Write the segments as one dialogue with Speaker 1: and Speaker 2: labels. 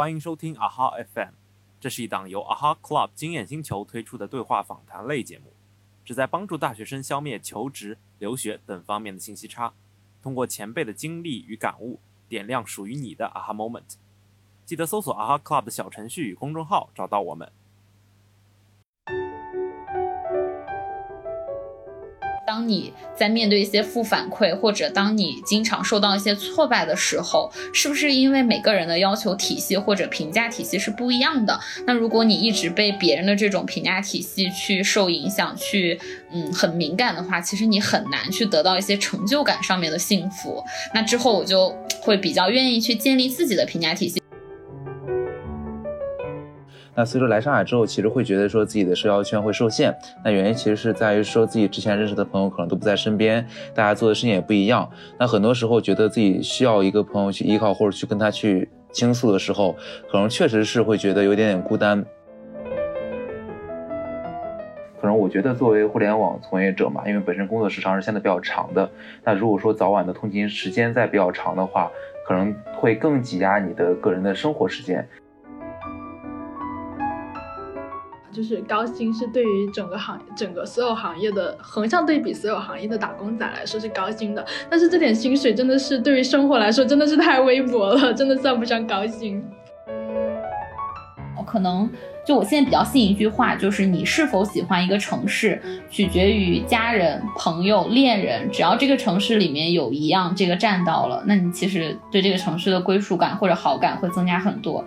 Speaker 1: 欢迎收听 AHA FM，这是一档由 AHA Club 经验星球推出的对话访谈类节目，旨在帮助大学生消灭求职、留学等方面的信息差，通过前辈的经历与感悟，点亮属于你的 AHA Moment。记得搜索 AHA Club 的小程序与公众号，找到我们。
Speaker 2: 当你在面对一些负反馈，或者当你经常受到一些挫败的时候，是不是因为每个人的要求体系或者评价体系是不一样的？那如果你一直被别人的这种评价体系去受影响，去嗯很敏感的话，其实你很难去得到一些成就感上面的幸福。那之后我就会比较愿意去建立自己的评价体系。
Speaker 3: 那所以说来上海之后，其实会觉得说自己的社交圈会受限。那原因其实是在于说自己之前认识的朋友可能都不在身边，大家做的事情也不一样。那很多时候觉得自己需要一个朋友去依靠，或者去跟他去倾诉的时候，可能确实是会觉得有点点孤单。可能我觉得作为互联网从业者嘛，因为本身工作时长是相对比较长的，那如果说早晚的通勤时间再比较长的话，可能会更挤压你的个人的生活时间。
Speaker 4: 就是高薪是对于整个行、整个所有行业的横向对比，所有行业的打工仔来说是高薪的。但是这点薪水真的是对于生活来说真的是太微薄了，真的算不上高薪。
Speaker 2: 我可能就我现在比较信一句话，就是你是否喜欢一个城市，取决于家人、朋友、恋人。只要这个城市里面有一样这个占到了，那你其实对这个城市的归属感或者好感会增加很多。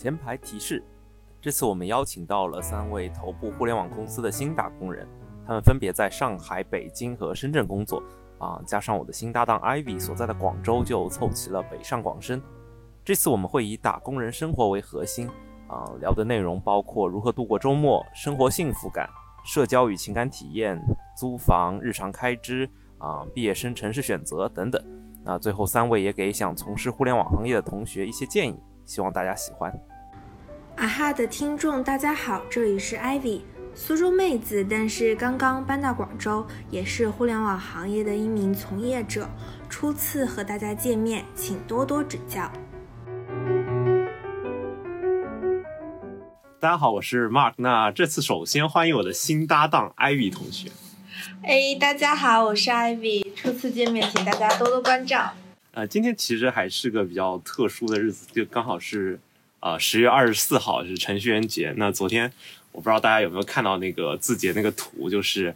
Speaker 1: 前排提示：这次我们邀请到了三位头部互联网公司的新打工人，他们分别在上海、北京和深圳工作。啊，加上我的新搭档 Ivy 所在的广州，就凑齐了北上广深。这次我们会以打工人生活为核心，啊，聊的内容包括如何度过周末、生活幸福感、社交与情感体验、租房、日常开支、啊，毕业生城市选择等等。那最后三位也给想从事互联网行业的同学一些建议，希望大家喜欢。
Speaker 5: 啊哈的听众，大家好，这里是 Ivy，苏州妹子，但是刚刚搬到广州，也是互联网行业的一名从业者，初次和大家见面，请多多指教。
Speaker 1: 大家好，我是 Mark，那这次首先欢迎我的新搭档 Ivy 同学。
Speaker 5: 哎，大家好，我是 Ivy，初次见面，请大家多多关照。
Speaker 1: 呃，今天其实还是个比较特殊的日子，就刚好是。啊，十月二十四号是程序员节。那昨天我不知道大家有没有看到那个字节那个图，就是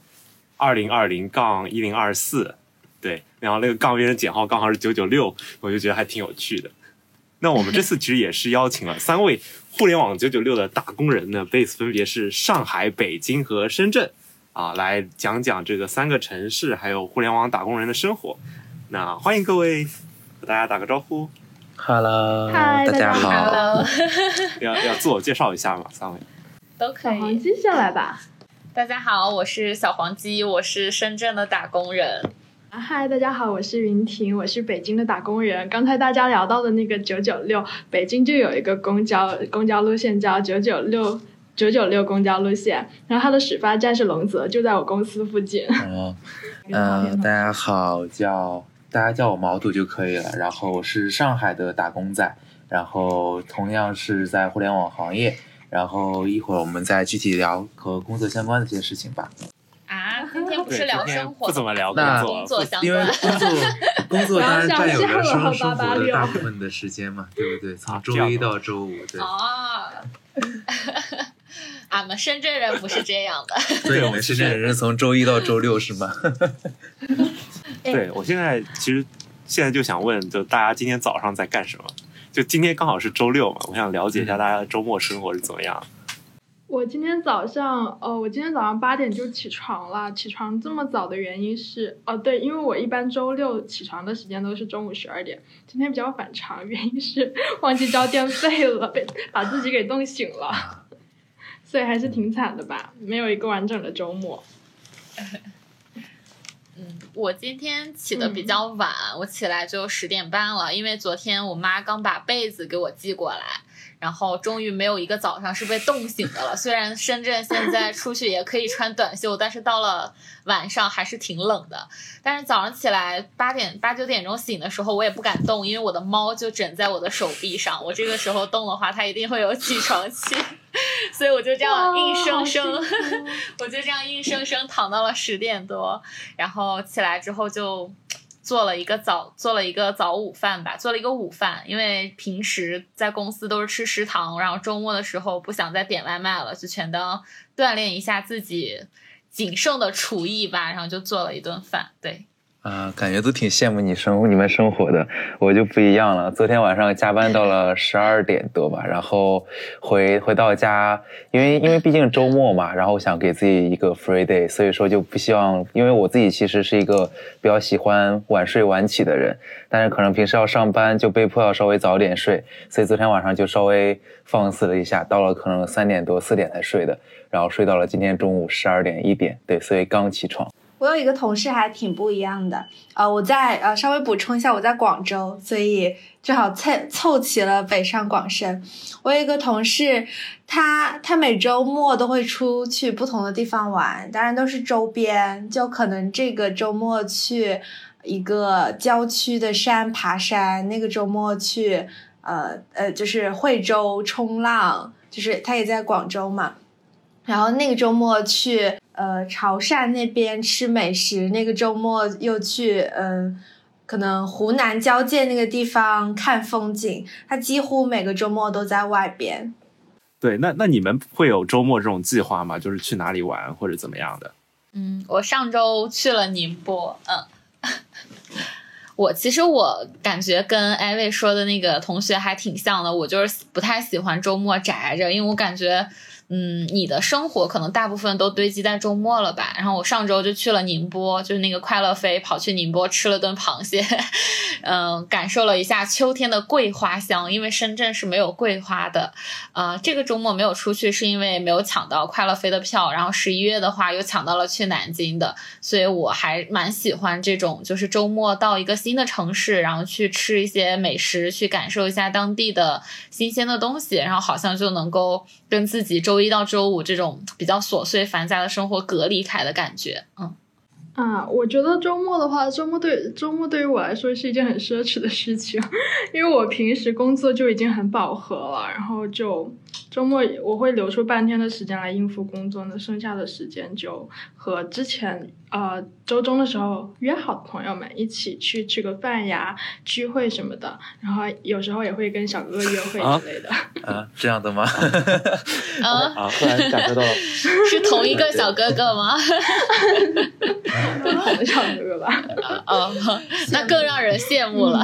Speaker 1: 二零二零杠一零二四，对，然后那个杠边的减号刚好是九九六，我就觉得还挺有趣的。那我们这次其实也是邀请了三位互联网九九六的打工人呢，base 分别是上海、北京和深圳，啊，来讲讲这个三个城市还有互联网打工人的生活。那欢迎各位和大家打个招呼。
Speaker 3: Hello，
Speaker 4: 大
Speaker 3: 家好。
Speaker 1: 要要自我介绍一下吗？三位
Speaker 2: 都可以。
Speaker 4: 黄鸡先来吧。
Speaker 2: 大家好，我是小黄鸡，我是深圳的打工人。
Speaker 4: 嗨，大家好，我是云婷，我是北京的打工人。刚才大家聊到的那个九九六，北京就有一个公交公交路线叫九九六九九六公交路线，然后它的始发站是龙泽，就在我公司附近。
Speaker 3: 哦，嗯，大家好，叫。大家叫我毛肚就可以了。然后我是上海的打工仔，然后同样是在互联网行业。然后一会儿我们再具体聊和工作相关的这些事情吧。
Speaker 2: 啊，今天不是聊生活，
Speaker 1: 不怎么聊
Speaker 2: 工作，
Speaker 3: 因为工作 工作当然占有了生生活的大部分的时间嘛，对不对？从周一到周五，对。
Speaker 2: 哦，俺们深圳人不是这样的。
Speaker 3: 对，我们深圳人是从周一到周六是吗？
Speaker 1: 对，我现在其实现在就想问，就大家今天早上在干什么？就今天刚好是周六嘛，我想了解一下大家的周末生活是怎么样。
Speaker 4: 我今天早上，哦，我今天早上八点就起床了。起床这么早的原因是，哦，对，因为我一般周六起床的时间都是中午十二点，今天比较反常，原因是 忘记交电费了，被把自己给冻醒了，所以还是挺惨的吧，没有一个完整的周末。
Speaker 2: 嗯。我今天起的比较晚，我起来就十点半了，因为昨天我妈刚把被子给我寄过来。然后终于没有一个早上是被冻醒的了。虽然深圳现在出去也可以穿短袖，但是到了晚上还是挺冷的。但是早上起来八点八九点钟醒的时候，我也不敢动，因为我的猫就枕在我的手臂上。我这个时候动的话，它一定会有起床气，所以我就这样硬生生，我就这样硬生生躺到了十点多，然后起来之后就。做了一个早做了一个早午饭吧，做了一个午饭，因为平时在公司都是吃食堂，然后周末的时候不想再点外卖了，就全当锻炼一下自己仅剩的厨艺吧，然后就做了一顿饭，对。
Speaker 3: 啊，感觉都挺羡慕你生你们生活的，我就不一样了。昨天晚上加班到了十二点多吧，然后回回到家，因为因为毕竟周末嘛，然后想给自己一个 free day，所以说就不希望，因为我自己其实是一个比较喜欢晚睡晚起的人，但是可能平时要上班，就被迫要稍微早点睡，所以昨天晚上就稍微放肆了一下，到了可能三点多四点才睡的，然后睡到了今天中午十二点一点，对，所以刚起床。
Speaker 5: 我有一个同事还挺不一样的，呃，我在呃稍微补充一下，我在广州，所以正好凑凑齐了北上广深。我有一个同事，他他每周末都会出去不同的地方玩，当然都是周边，就可能这个周末去一个郊区的山爬山，那个周末去呃呃就是惠州冲浪，就是他也在广州嘛，然后那个周末去。呃，潮汕那边吃美食，那个周末又去，嗯，可能湖南交界那个地方看风景。他几乎每个周末都在外边。
Speaker 1: 对，那那你们会有周末这种计划吗？就是去哪里玩或者怎么样的？
Speaker 2: 嗯，我上周去了宁波。嗯，我其实我感觉跟艾薇说的那个同学还挺像的。我就是不太喜欢周末宅着，因为我感觉。嗯，你的生活可能大部分都堆积在周末了吧？然后我上周就去了宁波，就是那个快乐飞，跑去宁波吃了顿螃蟹，嗯，感受了一下秋天的桂花香，因为深圳是没有桂花的。呃，这个周末没有出去，是因为没有抢到快乐飞的票。然后十一月的话，又抢到了去南京的，所以我还蛮喜欢这种，就是周末到一个新的城市，然后去吃一些美食，去感受一下当地的新鲜的东西，然后好像就能够跟自己周。一到周五这种比较琐碎繁杂的生活隔离开的感觉，嗯，
Speaker 4: 啊，我觉得周末的话，周末对周末对于我来说是一件很奢侈的事情，因为我平时工作就已经很饱和了，然后就。周末我会留出半天的时间来应付工作，那剩下的时间就和之前呃周中的时候约好的朋友们一起去吃个饭呀、聚会什么的，然后有时候也会跟小哥哥约会之类的。
Speaker 3: 啊，这样的吗？
Speaker 2: 啊，
Speaker 3: 突然感受到了，
Speaker 2: 是同一个小哥哥吗？
Speaker 4: 不同的小哥哥吧。
Speaker 2: 哦，那更让人羡慕了。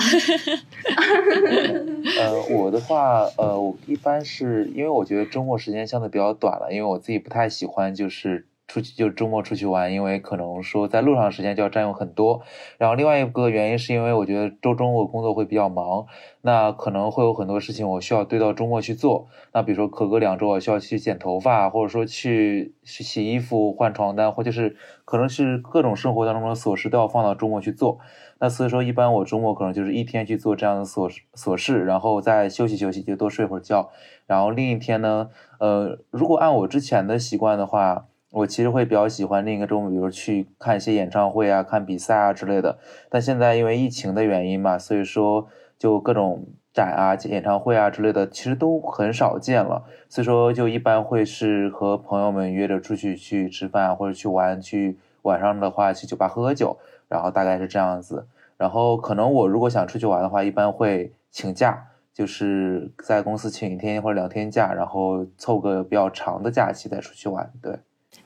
Speaker 3: 呃，我的话，呃，我一般是因为。我觉得周末时间相对比较短了，因为我自己不太喜欢就是出去就周末出去玩，因为可能说在路上时间就要占用很多。然后另外一个原因是因为我觉得周中我工作会比较忙，那可能会有很多事情我需要堆到周末去做。那比如说可隔两周我需要去剪头发，或者说去去洗衣服、换床单，或者是可能是各种生活当中的琐事都要放到周末去做。那所以说一般我周末可能就是一天去做这样的琐琐事，然后再休息休息，就多睡会儿觉。然后另一天呢，呃，如果按我之前的习惯的话，我其实会比较喜欢另一个周末，比如去看一些演唱会啊、看比赛啊之类的。但现在因为疫情的原因嘛，所以说就各种展啊、演唱会啊之类的，其实都很少见了。所以说就一般会是和朋友们约着出去去吃饭或者去玩，去晚上的话去酒吧喝喝酒，然后大概是这样子。然后可能我如果想出去玩的话，一般会请假。就是在公司请一天或者两天假，然后凑个比较长的假期再出去玩。对，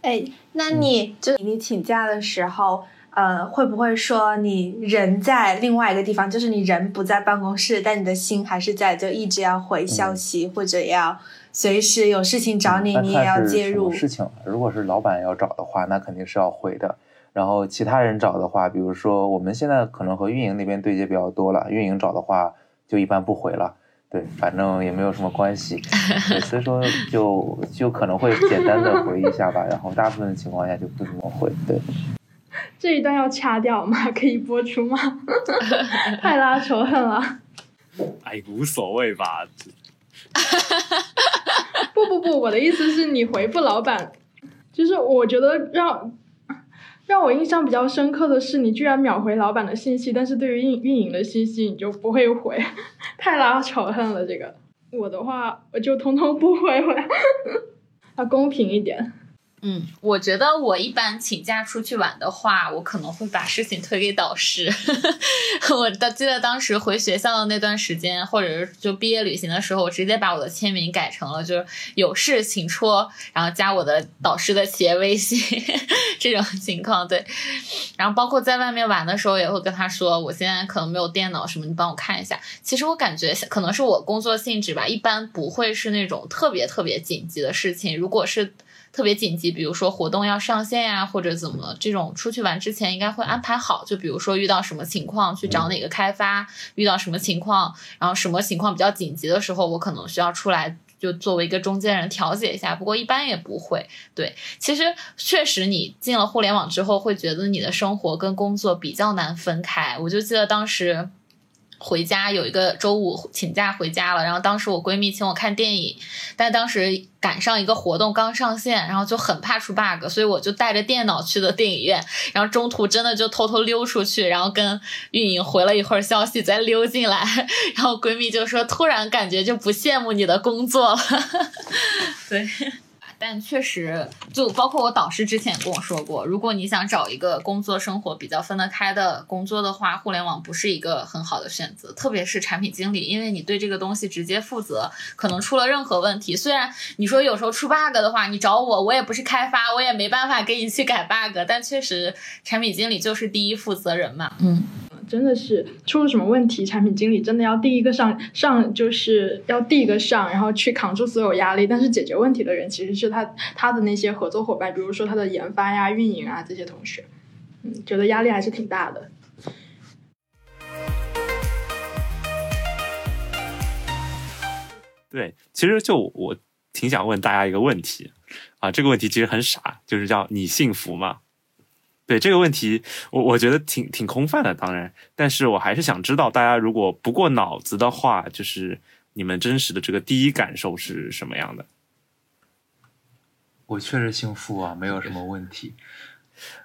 Speaker 5: 哎，那你就你请假的时候，呃，会不会说你人在另外一个地方，就是你人不在办公室，但你的心还是在，就一直要回消息，或者要随时有事情找你，你也要介入。
Speaker 3: 事情，如果是老板要找的话，那肯定是要回的。然后其他人找的话，比如说我们现在可能和运营那边对接比较多了，运营找的话。就一般不回了，对，反正也没有什么关系，所以说就就可能会简单的回一下吧，然后大部分的情况下就不怎么回，对。
Speaker 4: 这一段要掐掉吗？可以播出吗？太拉仇恨了。
Speaker 1: 哎，无所谓吧。
Speaker 4: 不不不，我的意思是你回复老板，就是我觉得让让我印象比较深刻的是，你居然秒回老板的信息，但是对于运运营的信息你就不会回，太拉仇恨了。这个我的话，我就通通不回回，要公平一点。
Speaker 2: 嗯，我觉得我一般请假出去玩的话，我可能会把事情推给导师。我的记得当时回学校的那段时间，或者是就毕业旅行的时候，我直接把我的签名改成了就是有事请戳，然后加我的导师的企业微信 这种情况。对，然后包括在外面玩的时候，也会跟他说我现在可能没有电脑什么，你帮我看一下。其实我感觉可能是我工作性质吧，一般不会是那种特别特别紧急的事情。如果是特别紧急，比如说活动要上线呀，或者怎么这种出去玩之前应该会安排好。就比如说遇到什么情况去找哪个开发，遇到什么情况，然后什么情况比较紧急的时候，我可能需要出来就作为一个中间人调解一下。不过一般也不会。对，其实确实你进了互联网之后，会觉得你的生活跟工作比较难分开。我就记得当时。回家有一个周五请假回家了，然后当时我闺蜜请我看电影，但当时赶上一个活动刚上线，然后就很怕出 bug，所以我就带着电脑去的电影院，然后中途真的就偷偷溜出去，然后跟运营回了一会儿消息，再溜进来，然后闺蜜就说突然感觉就不羡慕你的工作了，对。但确实，就包括我导师之前也跟我说过，如果你想找一个工作生活比较分得开的工作的话，互联网不是一个很好的选择，特别是产品经理，因为你对这个东西直接负责，可能出了任何问题，虽然你说有时候出 bug 的话，你找我，我也不是开发，我也没办法给你去改 bug，但确实产品经理就是第一负责人嘛，嗯。
Speaker 4: 真的是出了什么问题，产品经理真的要第一个上上，就是要第一个上，然后去扛住所有压力。但是解决问题的人其实是他他的那些合作伙伴，比如说他的研发呀、运营啊这些同学，嗯，觉得压力还是挺大的。
Speaker 1: 对，其实就我挺想问大家一个问题啊，这个问题其实很傻，就是叫你幸福吗？对这个问题，我我觉得挺挺空泛的，当然，但是我还是想知道，大家如果不过脑子的话，就是你们真实的这个第一感受是什么样的？
Speaker 3: 我确实幸福啊，没有什么问题。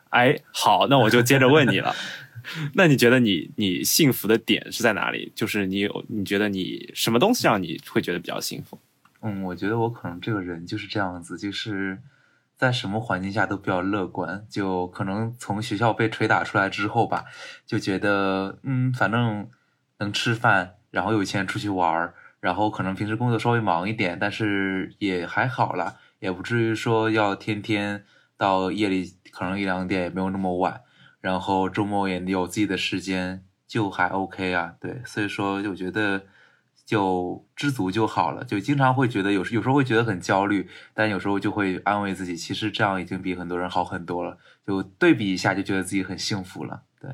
Speaker 1: 哎，好，那我就接着问你了。那你觉得你你幸福的点是在哪里？就是你有你觉得你什么东西让你会觉得比较幸福？
Speaker 3: 嗯，我觉得我可能这个人就是这样子，就是。在什么环境下都比较乐观，就可能从学校被捶打出来之后吧，就觉得嗯，反正能吃饭，然后有钱出去玩儿，然后可能平时工作稍微忙一点，但是也还好啦，也不至于说要天天到夜里可能一两点也没有那么晚，然后周末也有自己的时间，就还 OK 啊，对，所以说我觉得。就知足就好了，就经常会觉得有时有时候会觉得很焦虑，但有时候就会安慰自己，其实这样已经比很多人好很多了。就对比一下，就觉得自己很幸福了。对，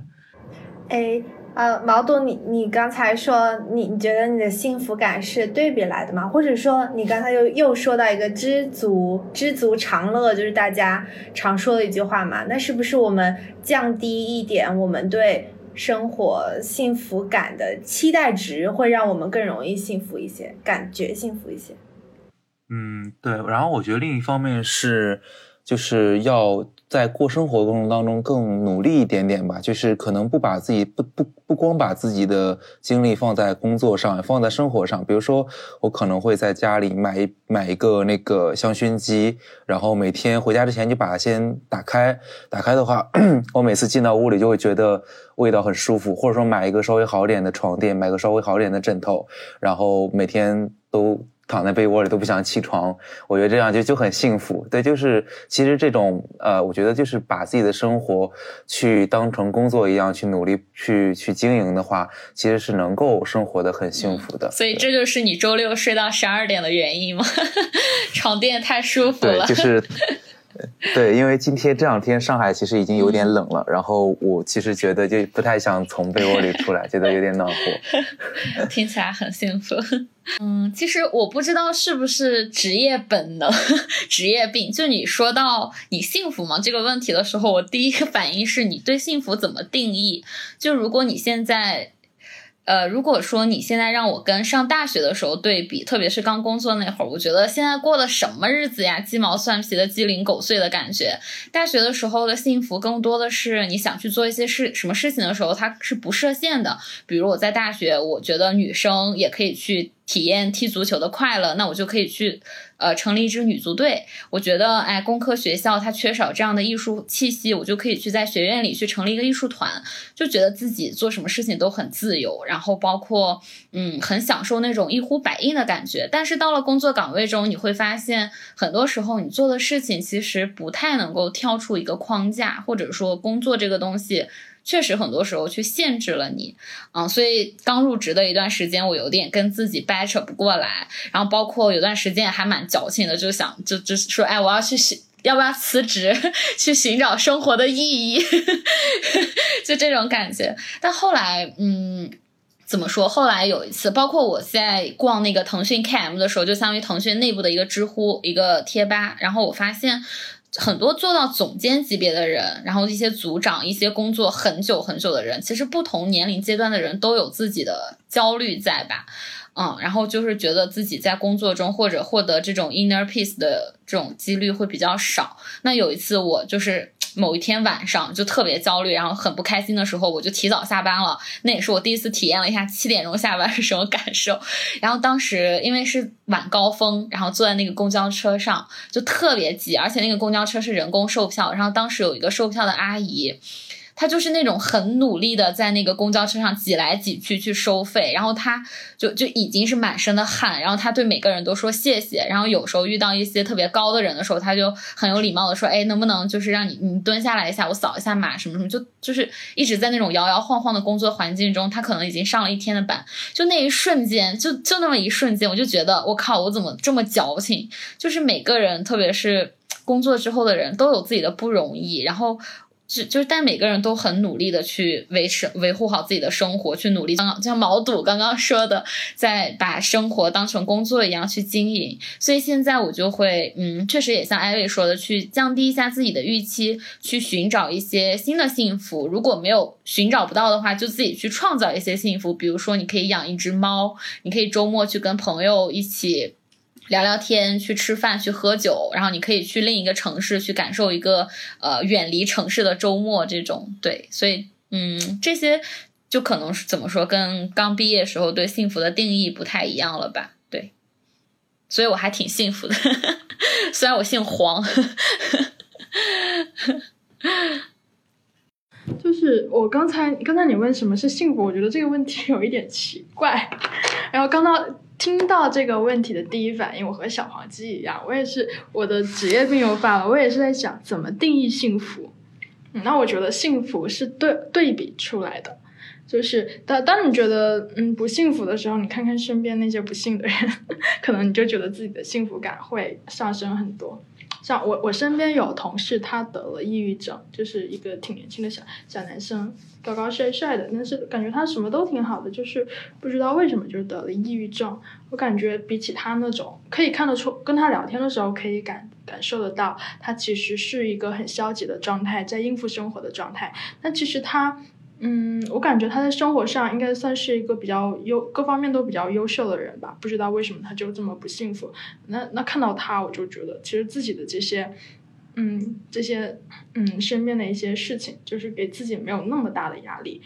Speaker 5: 哎，呃，毛董，你你刚才说你你觉得你的幸福感是对比来的吗？或者说你刚才又又说到一个知足知足常乐，就是大家常说的一句话嘛？那是不是我们降低一点我们对？生活幸福感的期待值会让我们更容易幸福一些，感觉幸福一些。
Speaker 3: 嗯，对。然后我觉得另一方面是，就是要。在过生活过程当中更努力一点点吧，就是可能不把自己不不不光把自己的精力放在工作上，放在生活上。比如说，我可能会在家里买一买一个那个香薰机，然后每天回家之前就把它先打开。打开的话，我每次进到屋里就会觉得味道很舒服。或者说买一个稍微好点的床垫，买个稍微好点的枕头，然后每天都。躺在被窝里都不想起床，我觉得这样就就很幸福。对，就是其实这种呃，我觉得就是把自己的生活去当成工作一样去努力去去经营的话，其实是能够生活的很幸福的。
Speaker 2: 所以这就是你周六睡到十二点的原因吗？床垫太舒服了。
Speaker 3: 对，就是 对，因为今天这两天上海其实已经有点冷了，然后我其实觉得就不太想从被窝里出来，觉得有点暖和。
Speaker 2: 听起来很幸福。嗯，其实我不知道是不是职业本能、职业病。就你说到你幸福吗这个问题的时候，我第一个反应是你对幸福怎么定义？就如果你现在。呃，如果说你现在让我跟上大学的时候对比，特别是刚工作那会儿，我觉得现在过的什么日子呀，鸡毛蒜皮的、鸡零狗碎的感觉。大学的时候的幸福更多的是你想去做一些事、什么事情的时候，它是不设限的。比如我在大学，我觉得女生也可以去。体验踢足球的快乐，那我就可以去，呃，成立一支女足队。我觉得，哎，工科学校它缺少这样的艺术气息，我就可以去在学院里去成立一个艺术团，就觉得自己做什么事情都很自由，然后包括，嗯，很享受那种一呼百应的感觉。但是到了工作岗位中，你会发现，很多时候你做的事情其实不太能够跳出一个框架，或者说工作这个东西。确实，很多时候去限制了你，嗯，所以刚入职的一段时间，我有点跟自己掰扯不过来，然后包括有段时间还蛮矫情的，就想就就说，哎，我要去寻，要不要辞职去寻找生活的意义，就这种感觉。但后来，嗯，怎么说？后来有一次，包括我在逛那个腾讯 KM 的时候，就相当于腾讯内部的一个知乎一个贴吧，然后我发现。很多做到总监级别的人，然后一些组长，一些工作很久很久的人，其实不同年龄阶段的人都有自己的焦虑在吧，嗯，然后就是觉得自己在工作中或者获得这种 inner peace 的这种几率会比较少。那有一次我就是。某一天晚上就特别焦虑，然后很不开心的时候，我就提早下班了。那也是我第一次体验了一下七点钟下班是什么感受。然后当时因为是晚高峰，然后坐在那个公交车上就特别挤，而且那个公交车是人工售票。然后当时有一个售票的阿姨。他就是那种很努力的在那个公交车上挤来挤去去收费，然后他就就已经是满身的汗，然后他对每个人都说谢谢，然后有时候遇到一些特别高的人的时候，他就很有礼貌的说，哎，能不能就是让你你蹲下来一下，我扫一下码什么什么，就就是一直在那种摇摇晃晃的工作环境中，他可能已经上了一天的班，就那一瞬间，就就那么一瞬间，我就觉得我靠，我怎么这么矫情？就是每个人，特别是工作之后的人都有自己的不容易，然后。就就是，但每个人都很努力的去维持、维护好自己的生活，去努力。刚刚像毛肚刚刚说的，在把生活当成工作一样去经营。所以现在我就会，嗯，确实也像艾薇说的，去降低一下自己的预期，去寻找一些新的幸福。如果没有寻找不到的话，就自己去创造一些幸福。比如说，你可以养一只猫，你可以周末去跟朋友一起。聊聊天，去吃饭，去喝酒，然后你可以去另一个城市去感受一个呃远离城市的周末，这种对，所以嗯，这些就可能是怎么说，跟刚毕业时候对幸福的定义不太一样了吧？对，所以我还挺幸福的，虽然我姓黄。
Speaker 4: 就是我刚才刚才你问什么是幸福，我觉得这个问题有一点奇怪，然后刚到。听到这个问题的第一反应，我和小黄鸡一样，我也是我的职业病又犯了。我也是在想怎么定义幸福。那我觉得幸福是对对比出来的，就是当当你觉得嗯不幸福的时候，你看看身边那些不幸的人，可能你就觉得自己的幸福感会上升很多。像我，我身边有同事，他得了抑郁症，就是一个挺年轻的小小男生，高高帅帅的，但是感觉他什么都挺好的，就是不知道为什么就得了抑郁症。我感觉比起他那种，可以看得出，跟他聊天的时候可以感感受得到，他其实是一个很消极的状态，在应付生活的状态。那其实他。嗯，我感觉他在生活上应该算是一个比较优，各方面都比较优秀的人吧。不知道为什么他就这么不幸福。那那看到他，我就觉得其实自己的这些，嗯，这些嗯身边的一些事情，就是给自己没有那么大的压力。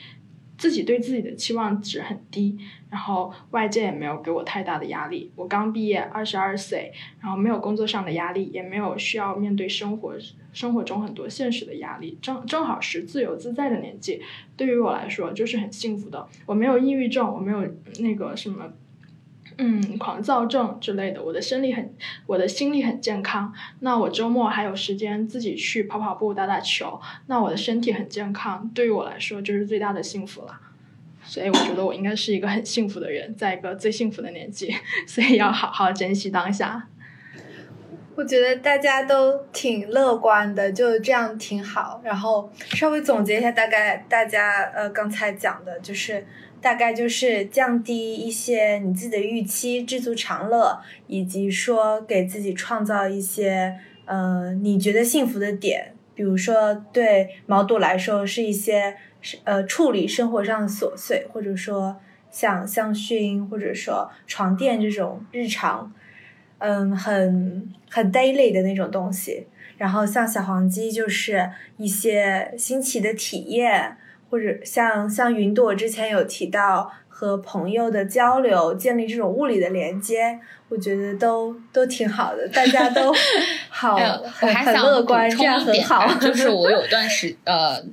Speaker 4: 自己对自己的期望值很低，然后外界也没有给我太大的压力。我刚毕业，二十二岁，然后没有工作上的压力，也没有需要面对生活生活中很多现实的压力，正正好是自由自在的年纪。对于我来说，就是很幸福的。我没有抑郁症，我没有那个什么。嗯，狂躁症之类的，我的身体很，我的心理很健康。那我周末还有时间自己去跑跑步、打打球，那我的身体很健康，对于我来说就是最大的幸福了。所以我觉得我应该是一个很幸福的人，在一个最幸福的年纪，所以要好好珍惜当下。
Speaker 5: 我觉得大家都挺乐观的，就这样挺好。然后稍微总结一下，大概大家呃刚才讲的就是。大概就是降低一些你自己的预期，知足常乐，以及说给自己创造一些呃你觉得幸福的点，比如说对毛肚来说是一些呃处理生活上的琐碎，或者说像香薰或者说床垫这种日常，嗯很很 daily 的那种东西。然后像小黄鸡就是一些新奇的体验。或者像像云朵之前有提到和朋友的交流，建立这种物理的连接，我觉得都都挺好的，大家都 好，
Speaker 2: 很
Speaker 5: 很乐观，这样很好。
Speaker 2: 就是我有段时呃。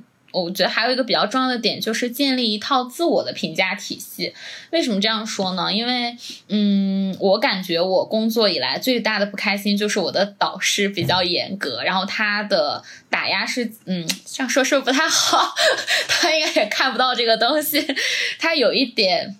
Speaker 2: 我觉得还有一个比较重要的点，就是建立一套自我的评价体系。为什么这样说呢？因为，嗯，我感觉我工作以来最大的不开心就是我的导师比较严格，然后他的打压是，嗯，这样说是不是不太好？他应该也看不到这个东西，他有一点。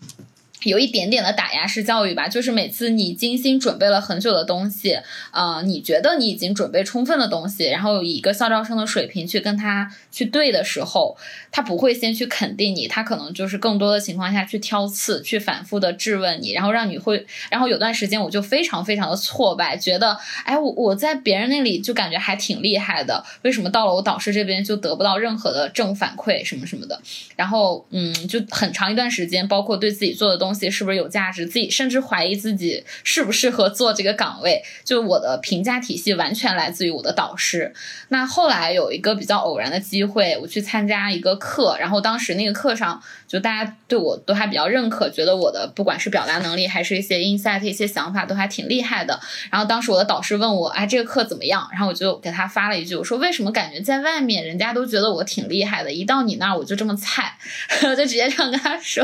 Speaker 2: 有一点点的打压式教育吧，就是每次你精心准备了很久的东西，呃，你觉得你已经准备充分的东西，然后以一个校招生的水平去跟他去对的时候，他不会先去肯定你，他可能就是更多的情况下去挑刺，去反复的质问你，然后让你会，然后有段时间我就非常非常的挫败，觉得，哎，我我在别人那里就感觉还挺厉害的，为什么到了我导师这边就得不到任何的正反馈什么什么的，然后，嗯，就很长一段时间，包括对自己做的东。东西是不是有价值？自己甚至怀疑自己适不适合做这个岗位。就我的评价体系完全来自于我的导师。那后来有一个比较偶然的机会，我去参加一个课，然后当时那个课上，就大家对我都还比较认可，觉得我的不管是表达能力，还是一些 insight、一些想法都还挺厉害的。然后当时我的导师问我，哎，这个课怎么样？然后我就给他发了一句，我说为什么感觉在外面人家都觉得我挺厉害的，一到你那儿我就这么菜？我 就直接这样跟他说。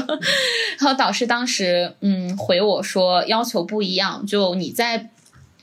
Speaker 2: 然后导师。当当时，嗯，回我说要求不一样，就你在。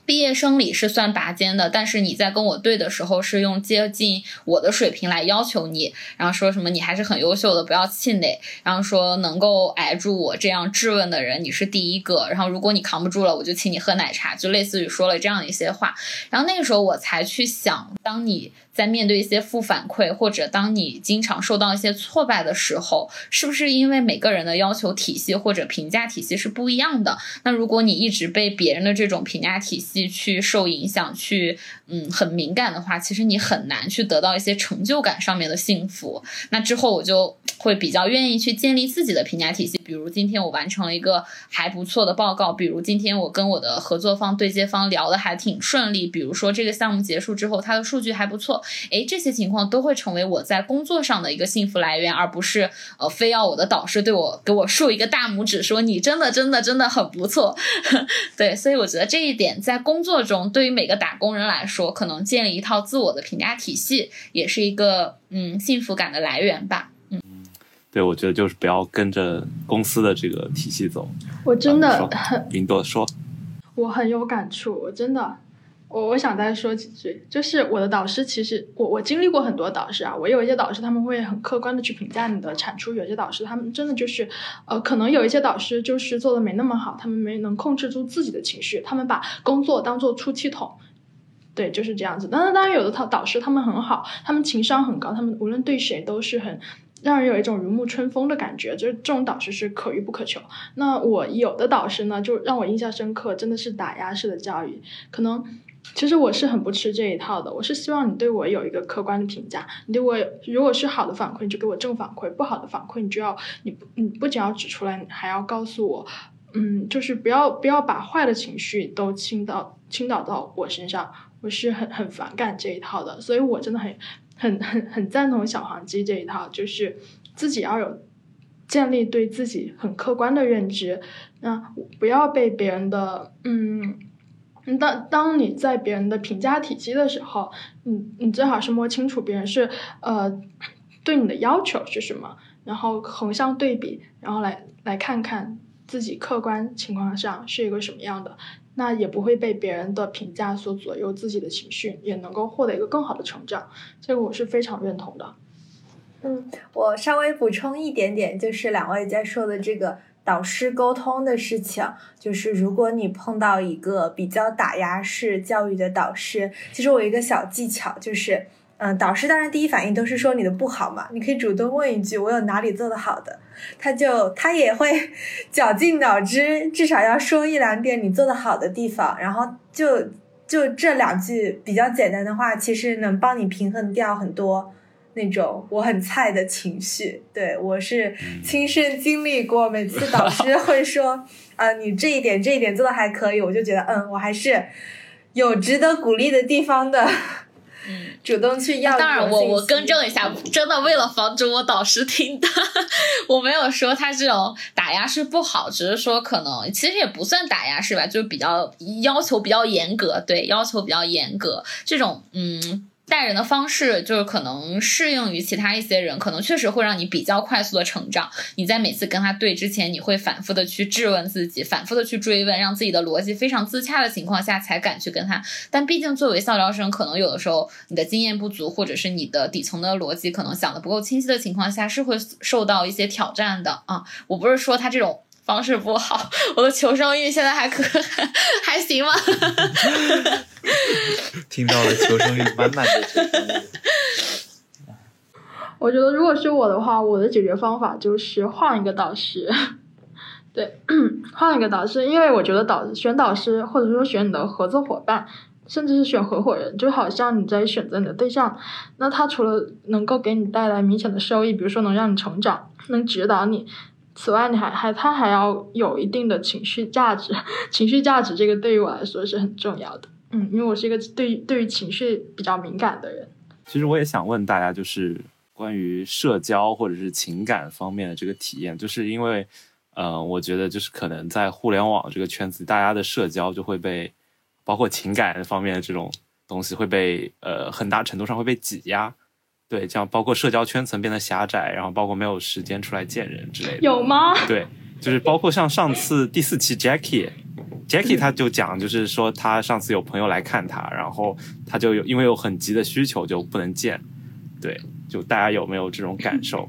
Speaker 2: 毕业生里是算拔尖的，但是你在跟我对的时候是用接近我的水平来要求你，然后说什么你还是很优秀的，不要气馁，然后说能够挨住我这样质问的人你是第一个，然后如果你扛不住了，我就请你喝奶茶，就类似于说了这样一些话，然后那个时候我才去想，当你在面对一些负反馈，或者当你经常受到一些挫败的时候，是不是因为每个人的要求体系或者评价体系是不一样的？那如果你一直被别人的这种评价体系，去受影响，去嗯很敏感的话，其实你很难去得到一些成就感上面的幸福。那之后我就会比较愿意去建立自己的评价体系，比如今天我完成了一个还不错的报告，比如今天我跟我的合作方对接方聊的还挺顺利，比如说这个项目结束之后，它的数据还不错，诶，这些情况都会成为我在工作上的一个幸福来源，而不是呃非要我的导师对我给我竖一个大拇指，说你真的真的真的很不错。对，所以我觉得这一点在。工作中，对于每个打工人来说，可能建立一套自我的评价体系，也是一个嗯幸福感的来源吧。嗯，
Speaker 1: 对，我觉得就是不要跟着公司的这个体系走。
Speaker 4: 我真的很，
Speaker 1: 云朵说，
Speaker 4: 我很有感触，我真的。我我想再说几句，就是我的导师，其实我我经历过很多导师啊，我有一些导师他们会很客观的去评价你的产出，有些导师他们真的就是，呃，可能有一些导师就是做的没那么好，他们没能控制住自己的情绪，他们把工作当做出气筒，对，就是这样子。但是当然有的导导师他们很好，他们情商很高，他们无论对谁都是很让人有一种如沐春风的感觉，就是这种导师是可遇不可求。那我有的导师呢，就让我印象深刻，真的是打压式的教育，可能。其实我是很不吃这一套的，我是希望你对我有一个客观的评价，你对我如果是好的反馈，你就给我正反馈；不好的反馈，你就要你你不仅要指出来，你还要告诉我，嗯，就是不要不要把坏的情绪都倾倒倾倒到我身上，我是很很反感这一套的，所以我真的很很很很赞同小黄鸡这一套，就是自己要有建立对自己很客观的认知，那不要被别人的嗯。当当你在别人的评价体系的时候，你你最好是摸清楚别人是呃对你的要求是什么，然后横向对比，然后来来看看自己客观情况上是一个什么样的，那也不会被别人的评价所左右自己的情绪，也能够获得一个更好的成长。这个我是非常认同的。
Speaker 5: 嗯，我稍微补充一点点，就是两位在说的这个。导师沟通的事情。就是如果你碰到一个比较打压式教育的导师，其实我有一个小技巧，就是，嗯，导师当然第一反应都是说你的不好嘛，你可以主动问一句我有哪里做的好的，他就他也会 绞尽脑汁，至少要说一两点你做的好的地方，然后就就这两句比较简单的话，其实能帮你平衡掉很多。那种我很菜的情绪，对我是亲身经历过。每次导师会说，啊，你这一点这一点做的还可以，我就觉得，嗯，我还是有值得鼓励的地方的。
Speaker 2: 嗯，
Speaker 5: 主动去要。
Speaker 2: 当然，我我更正一下，真的为了防止我导师听的，我没有说他这种打压是不好，只是说可能其实也不算打压是吧？就比较要求比较严格，对，要求比较严格，这种嗯。待人的方式就是可能适应于其他一些人，可能确实会让你比较快速的成长。你在每次跟他对之前，你会反复的去质问自己，反复的去追问，让自己的逻辑非常自洽的情况下才敢去跟他。但毕竟作为校招生，可能有的时候你的经验不足，或者是你的底层的逻辑可能想的不够清晰的情况下，是会受到一些挑战的啊。我不是说他这种方式不好，我的求生欲现在还可还行吗？
Speaker 3: 听到了求生欲满满的求生欲。
Speaker 4: 我觉得如果是我的话，我的解决方法就是换一个导师。对，换一个导师，因为我觉得导选导师或者说选你的合作伙伴，甚至是选合伙人，就好像你在选择你的对象。那他除了能够给你带来明显的收益，比如说能让你成长，能指导你，此外你还还他还要有一定的情绪价值。情绪价值这个对于我来说是很重要的。嗯，因为我是一个对对于情绪比较敏感的人。
Speaker 1: 其实我也想问大家，就是关于社交或者是情感方面的这个体验，就是因为，呃，我觉得就是可能在互联网这个圈子，大家的社交就会被，包括情感方面的这种东西会被，呃，很大程度上会被挤压。对，这样包括社交圈层变得狭窄，然后包括没有时间出来见人之类的。
Speaker 4: 有吗？
Speaker 1: 对，就是包括像上次第四期 Jackie。Jackie 他就讲，就是说他上次有朋友来看他，然后他就有因为有很急的需求就不能见，对，就大家有没有这种感受？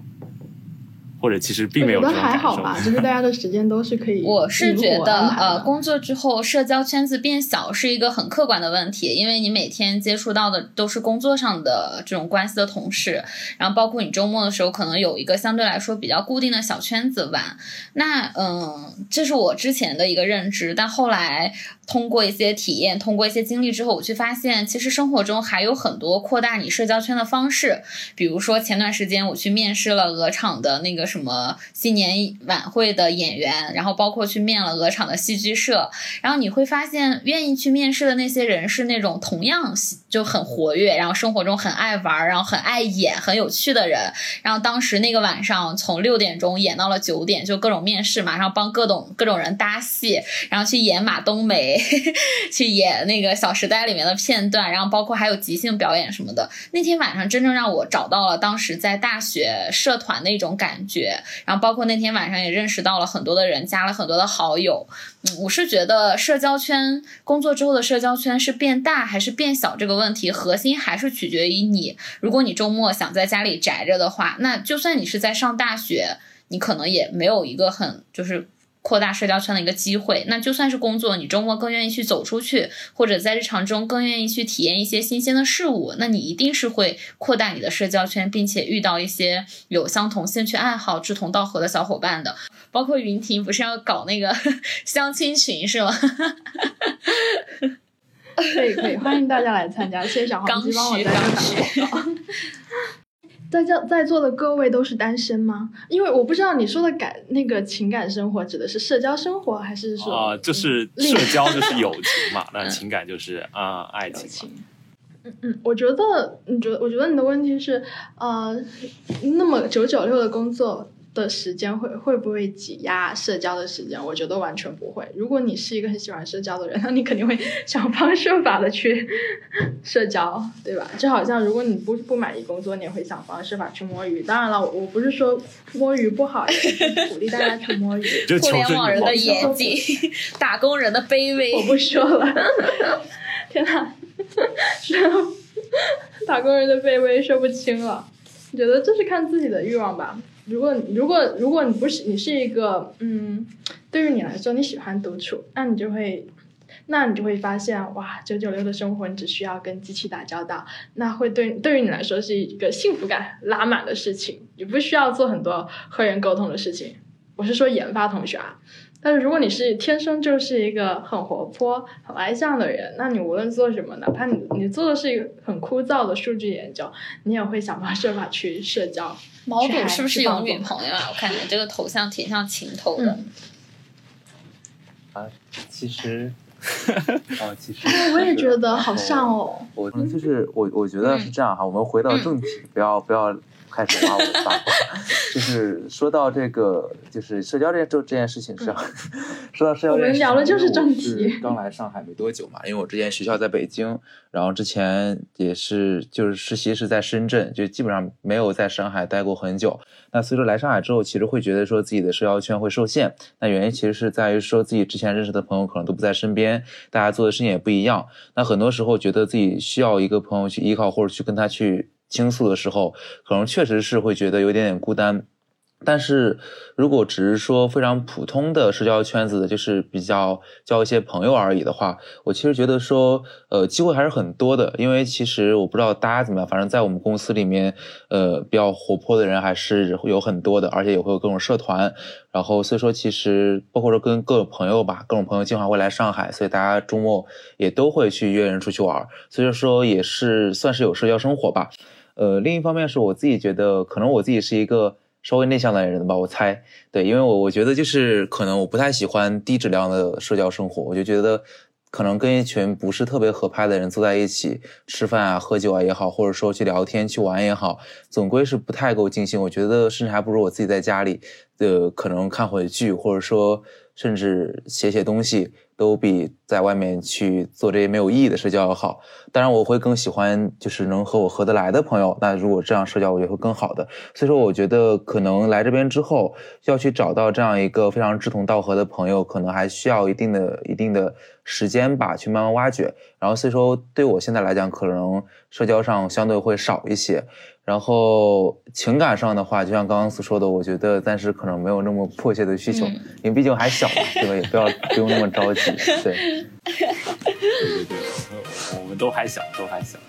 Speaker 1: 或者其实并没有这种感受。
Speaker 4: 还好吧，就是大家的时间都是可以。
Speaker 2: 我是觉得，呃，工作之后社交圈子变小是一个很客观的问题，因为你每天接触到的都是工作上的这种关系的同事，然后包括你周末的时候可能有一个相对来说比较固定的小圈子玩。那，嗯，这是我之前的一个认知，但后来通过一些体验，通过一些经历之后，我去发现，其实生活中还有很多扩大你社交圈的方式。比如说前段时间我去面试了鹅厂的那个。什么新年晚会的演员，然后包括去面了鹅厂的戏剧社，然后你会发现，愿意去面试的那些人是那种同样就很活跃，然后生活中很爱玩，然后很爱演，很有趣的人。然后当时那个晚上从六点钟演到了九点，就各种面试嘛，然后帮各种各种人搭戏，然后去演马冬梅，去演那个《小时代》里面的片段，然后包括还有即兴表演什么的。那天晚上真正让我找到了当时在大学社团的一种感觉。然后包括那天晚上也认识到了很多的人，加了很多的好友。嗯，我是觉得社交圈工作之后的社交圈是变大还是变小这个问题，核心还是取决于你。如果你周末想在家里宅着的话，那就算你是在上大学，你可能也没有一个很就是。扩大社交圈的一个机会，那就算是工作，你周末更愿意去走出去，或者在日常中更愿意去体验一些新鲜的事物，那你一定是会扩大你的社交圈，并且遇到一些有相同兴趣爱好、志同道合的小伙伴的。包括云婷不是要搞那个 相亲群是吗？
Speaker 4: 可以可以，欢迎大家来参加，谢谢小黄鸡帮我在这打广告。在座在座的各位都是单身吗？因为我不知道你说的感那个情感生活指的是社交生活，还是说
Speaker 1: 啊，就是社交 就是友情嘛，那情感就是啊爱情。
Speaker 4: 嗯嗯，我觉得你觉得，我觉得你的问题是呃，那么九九六的工作。的时间会会不会挤压社交的时间？我觉得完全不会。如果你是一个很喜欢社交的人，那你肯定会 想方设法的去 社交，对吧？就好像如果你不不满意工作，你也会想方设法去摸鱼。当然了，我不是说摸鱼不好，鼓励大家去摸鱼。
Speaker 2: 互联网人的野鸡，打工人的卑微。
Speaker 4: 我不说了。天呐，打工人的卑微说不清了。我觉得这是看自己的欲望吧。如果如果如果你不是你是一个嗯，对于你来说你喜欢独处，那你就会。那你就会发现，哇，九九六的生活，你只需要跟机器打交道，那会对对于你来说是一个幸福感拉满的事情，你不需要做很多和人沟通的事情。我是说研发同学啊，但是如果你是天生就是一个很活泼、很外向的人，那你无论做什么，哪怕你你做的是一个很枯燥的数据研究，你也会想方设法去社交。
Speaker 2: 毛肚是不是有女朋友啊？我看你这个头像挺像情头的。
Speaker 3: 啊，其实。哦，其实
Speaker 4: 我也觉得好像哦。
Speaker 3: 我就是我，我觉得是这样哈。我们回到正题，不要不要开始挖我八卦。就是说到这个，就是社交这这这件事情上，说到社交，我
Speaker 4: 们聊的就是正
Speaker 3: 题。刚来上海没多久嘛，因为我之前学校在北京，然后之前也是就是实习是在深圳，就基本上没有在上海待过很久。那所以说来上海之后，其实会觉得说自己的社交圈会受限。那原因其实是在于说自己之前认识的朋友可能都不在身边，大家做的事情也不一样。那很多时候觉得自己需要一个朋友去依靠，或者去跟他去倾诉的时候，可能确实是会觉得有点点孤单。但是如果只是说非常普通的社交圈子的，就是比较交一些朋友而已的话，我其实觉得说，呃，机会还是很多的。因为其实我不知道大家怎么样，反正在我们公司里面，呃，比较活泼的人还是有很多的，而且也会有各种社团。然后所以说，其实包括说跟各种朋友吧，各种朋友经常会来上海，所以大家周末也都会去约人出去玩。所以说也是算是有社交生活吧。呃，另一方面是我自己觉得，可能我自己是一个。稍微内向的人吧，我猜，对，因为我我觉得就是可能我不太喜欢低质量的社交生活，我就觉得可能跟一群不是特别合拍的人坐在一起吃饭啊、喝酒啊也好，或者说去聊天、去玩也好，总归是不太够尽兴。我觉得甚至还不如我自己在家里呃可能看会剧，或者说甚至写写东西。都比在外面去做这些没有意义的社交要好。当然，我会更喜欢就是能和我合得来的朋友。那如果这样社交，我觉得会更好的。所以说，我觉得可能来这边之后，要去找到这样一个非常志同道合的朋友，可能还需要一定的一定的时间吧，去慢慢挖掘。然后，所以说对我现在来讲，可能社交上相对会少一些。然后情感上的话，就像刚刚所说的，我觉得暂时可能没有那么迫切的需求，因为毕竟还小嘛，对吧？也不要不用那么着急。对，
Speaker 1: 对对对，我们都还小，都还小。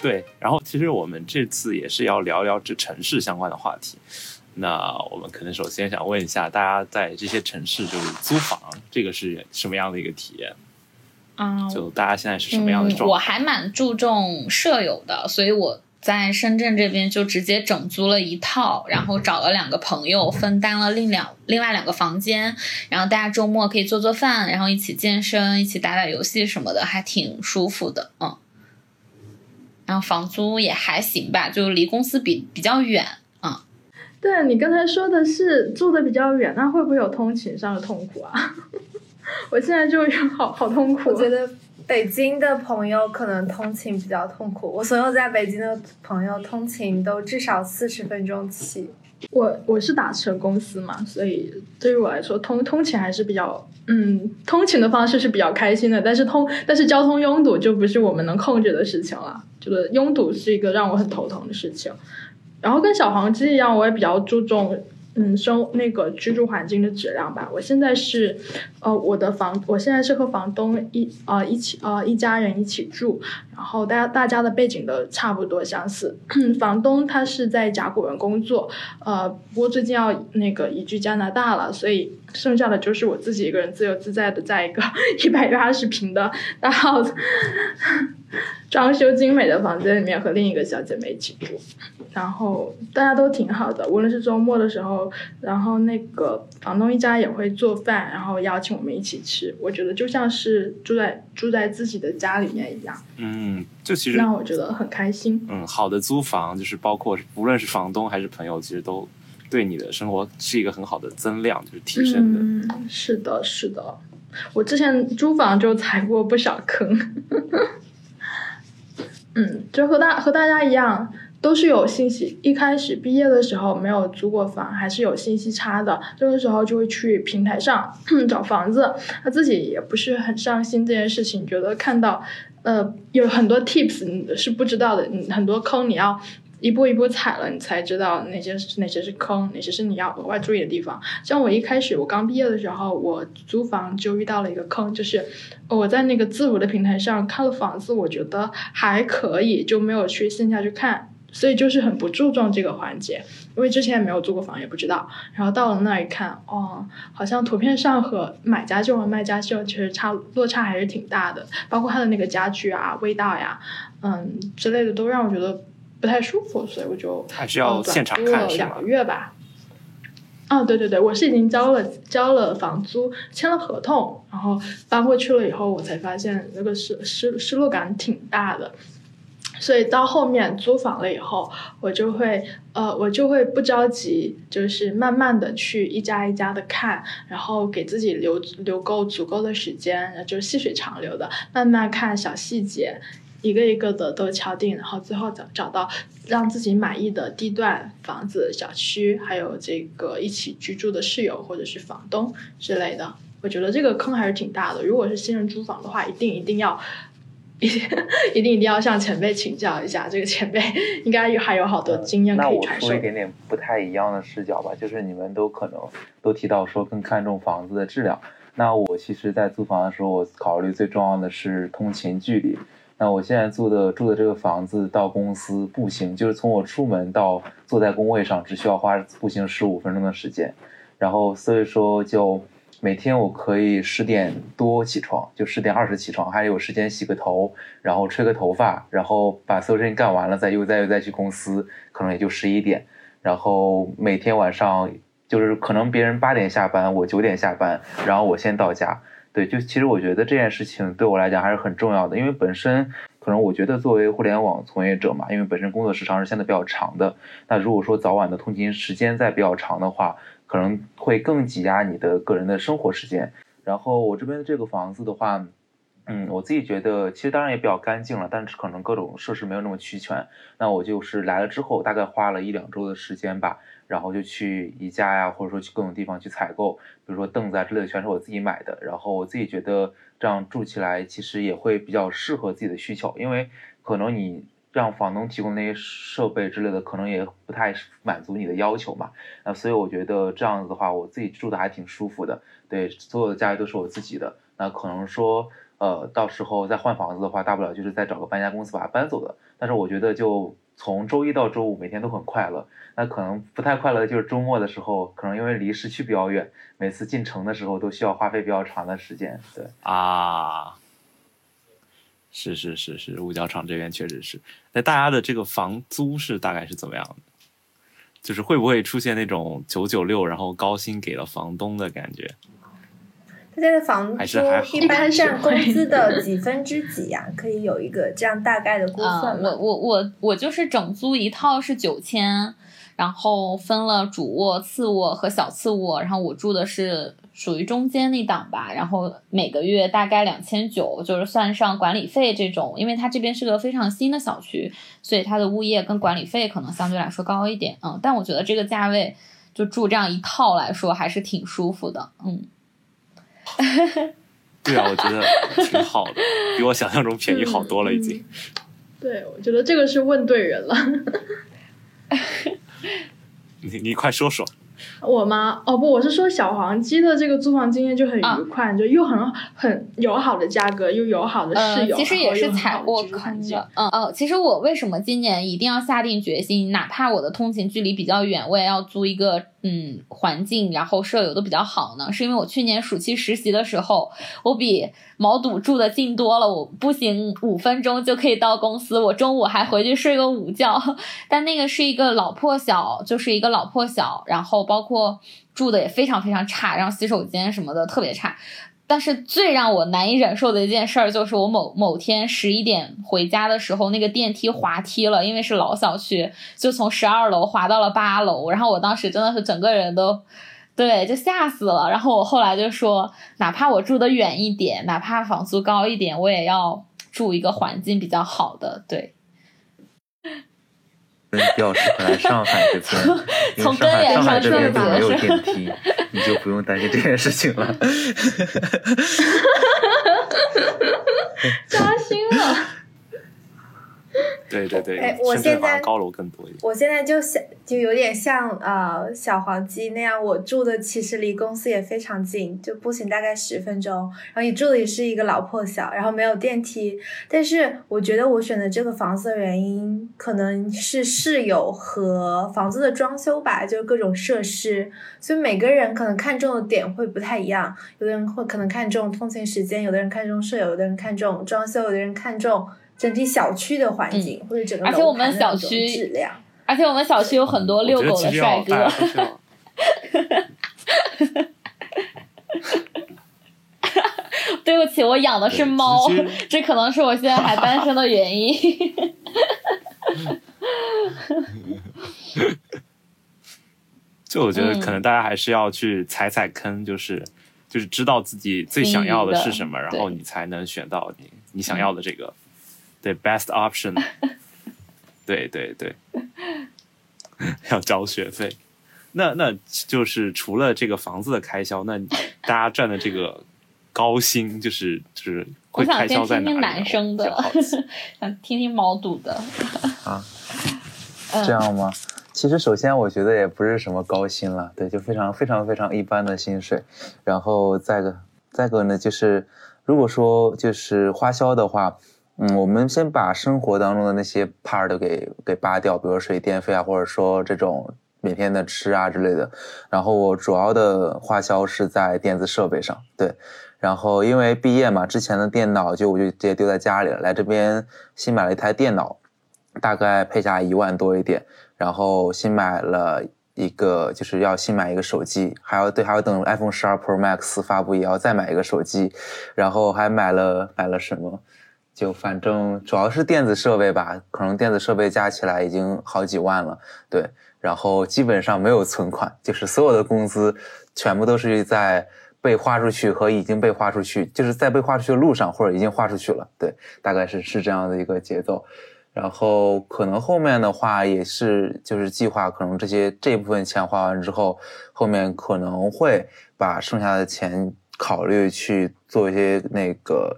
Speaker 1: 对，然后其实我们这次也是要聊聊这城市相关的话题。那我们可能首先想问一下，大家在这些城市就是租房，这个是什么样的一个体验？
Speaker 2: 啊，
Speaker 1: 就大家现在是什么样的状态？
Speaker 2: 我还蛮注重舍友的，所以我。在深圳这边就直接整租了一套，然后找了两个朋友分担了另两另外两个房间，然后大家周末可以做做饭，然后一起健身，一起打打游戏什么的，还挺舒服的，嗯。然后房租也还行吧，就离公司比比较远，嗯。
Speaker 4: 对你刚才说的是住的比较远，那会不会有通勤上的痛苦啊？我现在就好好痛苦，
Speaker 5: 我觉得。北京的朋友可能通勤比较痛苦，我所有在北京的朋友通勤都至少四十分钟起。
Speaker 4: 我我是打车公司嘛，所以对于我来说，通通勤还是比较，嗯，通勤的方式是比较开心的。但是通，但是交通拥堵就不是我们能控制的事情了。这个拥堵是一个让我很头疼的事情。然后跟小黄鸡一样，我也比较注重。嗯，生那个居住环境的质量吧。我现在是，呃，我的房，我现在是和房东一呃一起呃一家人一起住，然后大家大家的背景都差不多相似。房东他是在甲骨文工作，呃，不过最近要那个移居加拿大了，所以剩下的就是我自己一个人自由自在的在一个 一百八十平的大 house。装修精美的房间里面和另一个小姐妹一起住，然后大家都挺好的。无论是周末的时候，然后那个房东一家也会做饭，然后邀请我们一起吃。我觉得就像是住在住在自己的家里面一样。
Speaker 1: 嗯，就其实
Speaker 4: 让我觉得很开心。
Speaker 1: 嗯，好的租房就是包括无论是房东还是朋友，其实都对你的生活是一个很好的增量，就是提升的。
Speaker 4: 嗯，是的，是的。我之前租房就踩过不少坑。嗯，就和大和大家一样，都是有信息。一开始毕业的时候没有租过房，还是有信息差的。这个时候就会去平台上 找房子，他自己也不是很上心这件事情，觉得看到呃有很多 tips 是不知道的，很多坑你要一步一步踩了，你才知道哪些是哪些是坑，哪些是你要额外注意的地方。像我一开始我刚毕业的时候，我租房就遇到了一个坑，就是我在那个自如的平台上看了房子，我觉得还可以，就没有去线下去看，所以就是很不注重这个环节，因为之前也没有租过房，也不知道。然后到了那儿一看，哦，好像图片上和买家秀和卖家秀其实差落差还是挺大的，包括它的那个家具啊、味道呀，嗯之类的，都让我觉得。不太舒服，所以我就
Speaker 1: 还是要现场看
Speaker 4: 两个月吧。哦，对对对，我是已经交了交了房租，签了合同，然后搬过去了以后，我才发现那个失失失落感挺大的。所以到后面租房了以后，我就会呃，我就会不着急，就是慢慢的去一家一家的看，然后给自己留留够足够的时间，就细水长流的慢慢看小细节。一个一个的都敲定，然后最后找找到让自己满意的地段、房子、小区，还有这个一起居住的室友或者是房东之类的。我觉得这个坑还是挺大的。如果是新人租房的话，一定一定要一一定一定要向前辈请教一下。这个前辈应该有还有好多经验可以传授。
Speaker 3: 那我说一点点不太一样的视角吧，就是你们都可能都提到说更看重房子的质量。那我其实，在租房的时候，我考虑最重要的是通勤距离。那我现在住的住的这个房子到公司步行，就是从我出门到坐在工位上，只需要花步行十五分钟的时间。然后所以说，就每天我可以十点多起床，就十点二十起床，还有时间洗个头，然后吹个头发，然后把所有事情干完了，再又再又再去公司，可能也就十一点。然后每天晚上就是可能别人八点下班，我九点下班，然后我先到家。对，就其实我觉得这件事情对我来讲还是很重要的，因为本身可能我觉得作为互联网从业者嘛，因为本身工作时长是相对比较长的，那如果说早晚的通勤时间再比较长的话，可能会更挤压你的个人的生活时间。然后我这边的这个房子的话，嗯，我自己觉得其实当然也比较干净了，但是可能各种设施没有那么齐全。那我就是来了之后，大概花了一两周的时间吧。然后就去宜家呀，或者说去各种地方去采购，比如说凳子啊之类的，全是我自己买的。然后我自己觉得这样住起来其实也会比较适合自己的需求，因为可能你让房东提供那些设备之类的，可能也不太满足你的要求嘛。那所以我觉得这样子的话，我自己住的还挺舒服的。对，所有的家具都是我自己的。那可能说，呃，到时候再换房子的话，大不了就是再找个搬家公司把它搬走的。但是我觉得就。从周一到周五，每天都很快乐。那可能不太快乐的就是周末的时候，可能因为离市区比较远，每次进城的时候都需要花费比较长的时间。对
Speaker 1: 啊，是是是是，五角场这边确实是。那大家的这个房租是大概是怎么样的？就是会不会出现那种九九六，然后高薪给了房东的感觉？
Speaker 5: 大家的房租一般占工资的几分之几呀？可以有一个这样大概的估算
Speaker 2: 吗？我我我我就是整租一套是九千，然后分了主卧、次卧和小次卧，然后我住的是属于中间那档吧，然后每个月大概两千九，就是算上管理费这种，因为它这边是个非常新的小区，所以它的物业跟管理费可能相对来说高一点，嗯，但我觉得这个价位就住这样一套来说还是挺舒服的，嗯。
Speaker 1: 对啊，我觉得挺好的，比我想象中便宜好多了，已经。
Speaker 4: 对，我觉得这个是问对人了。
Speaker 1: 你你快说说。
Speaker 4: 我吗？哦不，我是说小黄鸡的这个租房经验就很愉快，就又很很友好的价格，又友好的室友，
Speaker 2: 其实也是踩过
Speaker 4: 坑
Speaker 2: 的。嗯哦，其实我为什么今年一定要下定决心，哪怕我的通勤距离比较远，我也要租一个嗯环境，然后舍友都比较好呢？是因为我去年暑期实习的时候，我比毛肚住的近多了，我步行五分钟就可以到公司，我中午还回去睡个午觉。但那个是一个老破小，就是一个老破小，然后包括住的也非常非常差，然后洗手间什么的特别差。但是最让我难以忍受的一件事儿，就是我某某天十一点回家的时候，那个电梯滑梯了，因为是老小区，就从十二楼滑到了八楼，然后我当时真的是整个人都，对，就吓死了。然后我后来就说，哪怕我住的远一点，哪怕房租高一点，我也要住一个环境比较好的，对。
Speaker 3: 比较适合来上海这边，从根源上海这边就没有电梯，你就不用担心这件事情了。
Speaker 4: 扎心了。
Speaker 1: 对对对，
Speaker 5: 哎我现在
Speaker 1: 高楼更多一点。
Speaker 5: 我现在就想，就有点像呃小黄鸡那样，我住的其实离公司也非常近，就步行大概十分钟。然后你住的也是一个老破小，然后没有电梯。但是我觉得我选择这个房子的原因，可能是室友和房子的装修吧，就是各种设施。所以每个人可能看重的点会不太一样，有的人会可能看重通勤时间，有的人看重舍友，有的人看重装修，有的人看重整体小区的环境、或者整个
Speaker 2: 而且我们小区
Speaker 5: 质量。
Speaker 2: 而且我们小区有很多
Speaker 1: 我
Speaker 2: 遛狗的帅哥 对不起，我养的是
Speaker 1: 对
Speaker 2: 猫这可能是我现在还单身的原因。
Speaker 1: 就我觉得
Speaker 2: 嗯
Speaker 1: 可能大家还是要去踩踩坑，就是就是知道自己最想要的是什么，然后你才能选到你你想要的这个，对 best option。对对对，要交学费。那那就是除了这个房子的开销，那大家赚的这个高薪，就是就是会开销
Speaker 2: 先听听
Speaker 1: 在哪里呢？
Speaker 2: 男生的 想听听毛肚的。
Speaker 3: 啊，
Speaker 2: 嗯
Speaker 3: 这样吗？其实首先我觉得也不是什么高薪了，对，就非常非常非常一般的薪水。然后再个再个呢，就是如果说就是花销的话，嗯，我们先把生活当中的那些 part 给给扒掉，比如水电费啊，或者说这种每天的吃啊之类的。然后我主要的花销是在电子设备上，对。然后因为毕业嘛，之前的电脑就我就直接丢在家里了，来这边新买了一台电脑，大概配下一万多一点。然后新买了一个，就是要新买一个手机，还要对，还要等 iPhone 十二 Pro Max 发布，也要再买一个手机，然后还买了买了什么？就反正主要是电子设备吧，可能电子设备加起来已经好几万了，对。然后基本上没有存款，就是所有的工资全部都是在被花出去和已经被花出去，就是在被花出去的路上或者已经花出去了，对，大概是是这样的一个节奏。然后可能后面的话也是就是计划，可能这些这部分钱花完之后，后面可能会把剩下的钱考虑去做一些那个